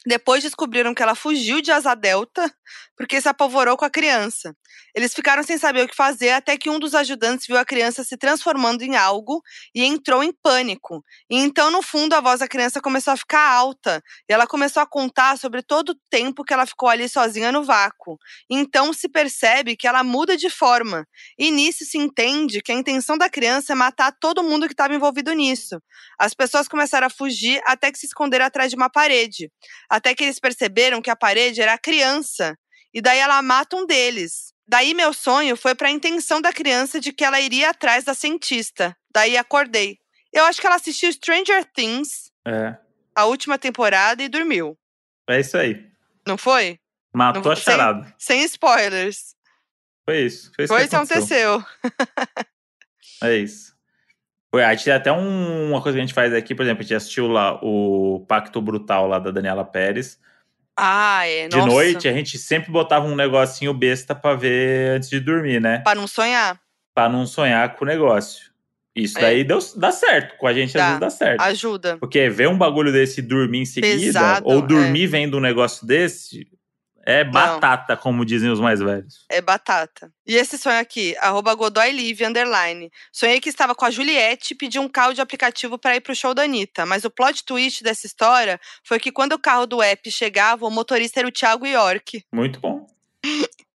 Depois descobriram que ela fugiu de asa delta porque se apavorou com a criança. Eles ficaram sem saber o que fazer até que um dos ajudantes viu a criança se transformando em algo e entrou em pânico. E então, no fundo, a voz da criança começou a ficar alta e ela começou a contar sobre todo o tempo que ela ficou ali sozinha no vácuo. E então se percebe que ela muda de forma. E nisso se entende que a intenção da criança é matar todo mundo que estava envolvido nisso. As pessoas começaram a fugir até que se esconderam atrás de uma parede. Até que eles perceberam que a parede era a criança. E daí ela mata um deles. Daí meu sonho foi para a intenção da criança de que ela iria atrás da cientista. Daí acordei. Eu acho que ela assistiu Stranger Things, É. a última temporada, e dormiu. É isso aí. Não foi? Matou Não- a charada. Sem spoilers. Foi isso. Foi isso Foi que isso aconteceu. aconteceu. É isso. Foi, a gente tem até um- uma coisa que a gente faz aqui, por exemplo, a gente assistiu lá o Pacto Brutal lá da Daniela Pérez. Ah, é. De Nossa. noite, a gente sempre botava um negocinho besta pra ver antes de dormir, né? Pra não sonhar. Pra não sonhar com o negócio. Isso É. daí deu, dá certo. Com a gente, às Dá. vezes, dá certo. Ajuda. Porque ver um bagulho desse e dormir em seguida, Pesado, ou dormir vendo um negócio desse, é batata, como dizem os mais velhos. É batata. E esse sonho aqui, arroba Godoy Live, underline. Sonhei que estava com a Juliette e pedi um carro de aplicativo para ir pro show da Anitta. Mas o plot twist dessa história foi que quando o carro do app chegava, o motorista era o Thiago York. Muito bom.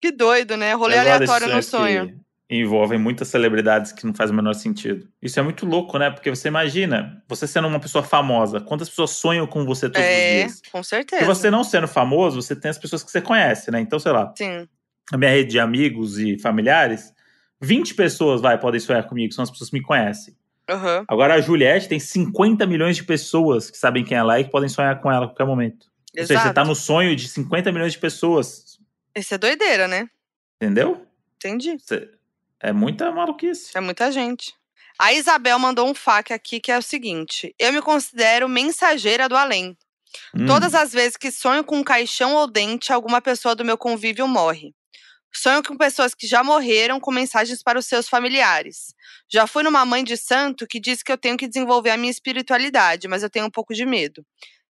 Que doido, né? Rolê aleatório no sonho. Envolvem muitas celebridades que não faz o menor sentido. Isso é muito louco, né? Porque você imagina, você sendo uma pessoa famosa, quantas pessoas sonham com você todos É, os dias? com E certeza. você não sendo famoso, você tem as pessoas que você conhece, né? Então, sei lá, Sim. a minha rede de amigos e familiares, 20 pessoas, vai, podem sonhar comigo, são as pessoas que me conhecem. Aham. Agora a Juliette tem 50 milhões de pessoas que sabem quem ela é e que podem sonhar com ela a qualquer momento. Ou seja, você Exato. tá no sonho de 50 milhões de pessoas. Isso é doideira, né? Entendeu? Entendi. Você- É muita maluquice. É muita gente. A Isabel mandou um fac aqui que é o seguinte: Eu me considero mensageira do além. Hum, Todas as vezes que sonho com um caixão ou dente, alguma pessoa do meu convívio morre. Sonho com pessoas que já morreram com mensagens para os seus familiares. Já fui numa mãe de santo que disse que eu tenho que desenvolver a minha espiritualidade, mas eu tenho um pouco de medo.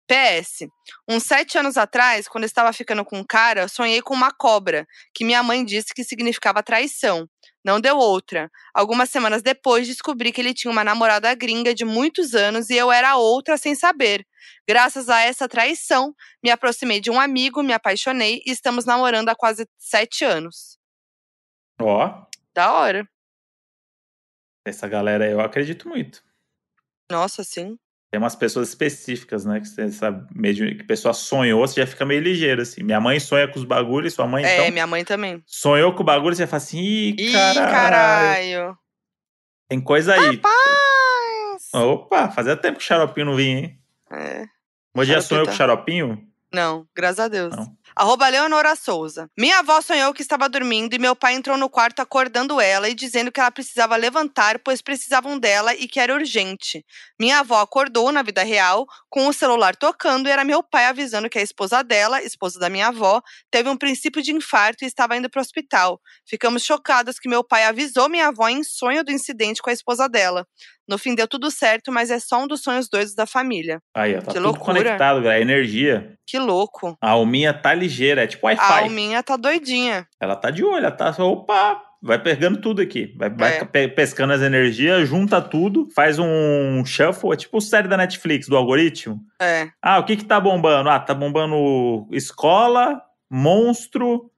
PS, uns sete anos atrás, quando eu estava ficando com um cara, sonhei com uma cobra, que minha mãe disse que significava traição. Não deu outra. Algumas semanas depois, descobri que ele tinha uma namorada gringa de muitos anos e eu era outra sem saber. Graças a essa traição, me aproximei de um amigo, me apaixonei e estamos namorando há quase sete anos. Ó, Da hora. essa galera eu acredito muito. Nossa, sim. Tem umas pessoas específicas, né? Que você sabe, meio que a pessoa sonhou, você já fica meio ligeiro, assim. Minha mãe sonha com os bagulhos, sua mãe é, então minha mãe também. sonhou com o bagulho, você fala assim, ih, Ih, caralho, caralho. tem coisa aí. Paz. Opa, fazia tempo que o xaropinho não vinha, hein? É. Um dia sonhou com o xaropinho? Não, graças a Deus. Não. Arroba Leonora Souza. Minha avó sonhou que estava dormindo e meu pai entrou no quarto acordando ela e dizendo que ela precisava levantar, pois precisavam dela e que era urgente. Minha avó acordou na vida real, com o celular tocando, e era meu pai avisando que a esposa dela, esposa da minha avó, teve um princípio de infarto e estava indo para o hospital. Ficamos chocados que meu pai avisou minha avó em sonho do incidente com a esposa dela. No fim deu tudo certo, mas é só um dos sonhos doidos da família. Aí, ó, tá Que tudo loucura. conectado, galera. A energia. Que louco. A alminha tá ligeira, é tipo A Wi-Fi. Alminha tá doidinha. Ela tá de olho, ela tá. Opa! Vai pegando tudo aqui. Vai, vai É. pe- pescando as energias, junta tudo, faz um shuffle. É tipo série da Netflix, do algoritmo. É. Ah, o que que tá bombando? Ah, tá bombando escola, monstro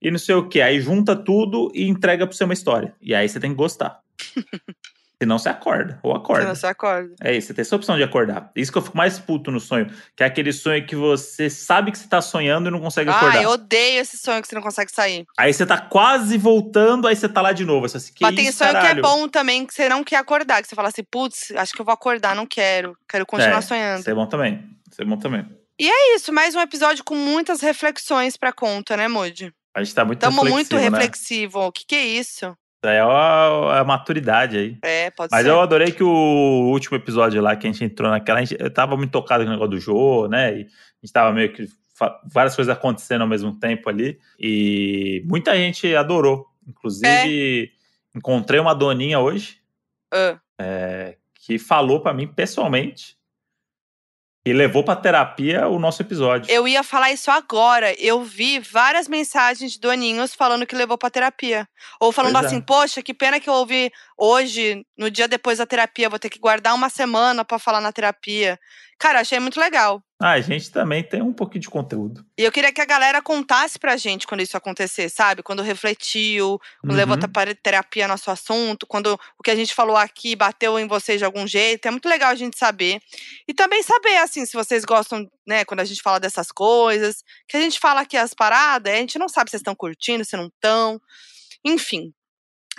e não sei o que. Aí junta tudo e entrega pra você uma história. E aí você tem que gostar. Senão você acorda, ou Você acorda. não se acorda. É isso, você tem essa opção de acordar. Isso que eu fico mais puto no sonho, que é aquele sonho que você sabe que você tá sonhando e não consegue acordar. Ah, eu odeio esse sonho que você não consegue sair. Aí você tá quase voltando, aí você tá lá de novo. Você assim, que Mas tem isso, sonho caralho? que é bom também, que você não quer acordar. Que você fala assim, putz, acho que eu vou acordar, não quero. Quero continuar É, sonhando. Isso é bom também. Isso é bom também. É isso, mais um episódio com muitas reflexões pra conta, né, Moody? A gente tá muito Tamo muito reflexivo, né? reflexivo. O que que é isso? É a, a maturidade aí. É, pode Mas ser. eu adorei que o último episódio lá, que a gente entrou naquela. a gente- eu tava muito tocado com o negócio do Jô, né? E a gente tava meio que. várias coisas acontecendo ao mesmo tempo ali. E muita gente adorou. Inclusive, É. encontrei uma doninha hoje Ah, é, que falou pra mim pessoalmente E levou pra terapia o nosso episódio. Eu ia falar isso agora. Eu vi várias mensagens de doninhos falando que levou pra terapia. Ou falando Pois é. assim, poxa, que pena que eu ouvi hoje, no dia depois da terapia, vou ter que guardar uma semana pra falar na terapia. Cara, achei muito legal. Ah, a gente também tem um pouquinho de conteúdo. E eu queria que a galera contasse pra gente quando isso acontecer, sabe? Quando refletiu, quando Uhum. levou para terapia nosso assunto, quando o que a gente falou aqui bateu em vocês de algum jeito. É muito legal a gente saber. E também saber, assim, se vocês gostam, né, quando a gente fala dessas coisas. Que a gente fala aqui as paradas, a gente não sabe se vocês estão curtindo, se não estão. Enfim.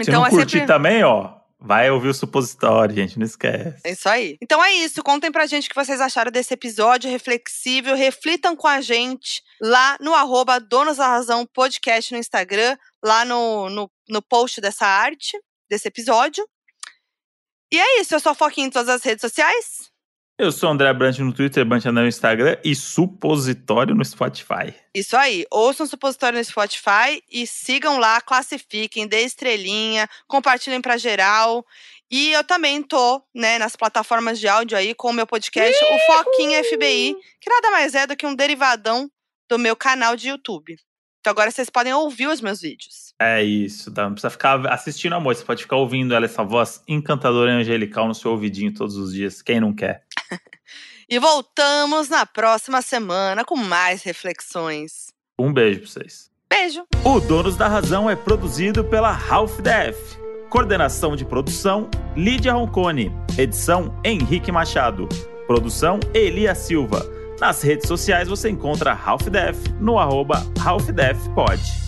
Se Então não é curtir sempre. também, ó, vai ouvir o supositório, gente, não esquece. É isso aí. Então é isso. Contem pra gente o que vocês acharam desse episódio reflexível. Reflitam com a gente lá no arroba Donos da Razão Podcast no Instagram, lá no, no, no post dessa arte, desse episódio. E é isso. Eu sou a Foquinha em todas as redes sociais. Eu sou o André Brant no Twitter, Brant no Instagram e supositório no Spotify. Isso aí. Ouçam o supositório no Spotify e sigam lá, classifiquem, dê estrelinha, compartilhem pra geral. E eu também tô, né, nas plataformas de áudio aí com o meu podcast, o Foquinha FBI, que nada mais é do que um derivadão do meu canal de YouTube. Então agora vocês podem ouvir os meus vídeos. É isso, tá? não precisa ficar assistindo amor, você pode ficar ouvindo ela, essa voz encantadora e angelical no seu ouvidinho todos os dias, quem não quer? E voltamos na próxima semana com mais reflexões. Um beijo pra vocês. Beijo! O Donos da Razão é produzido pela Half Def. Coordenação de produção, Lídia Roncone. Edição, Henrique Machado. Produção, Elia Silva. Nas redes sociais você encontra Half Def no arroba Half Def Pod.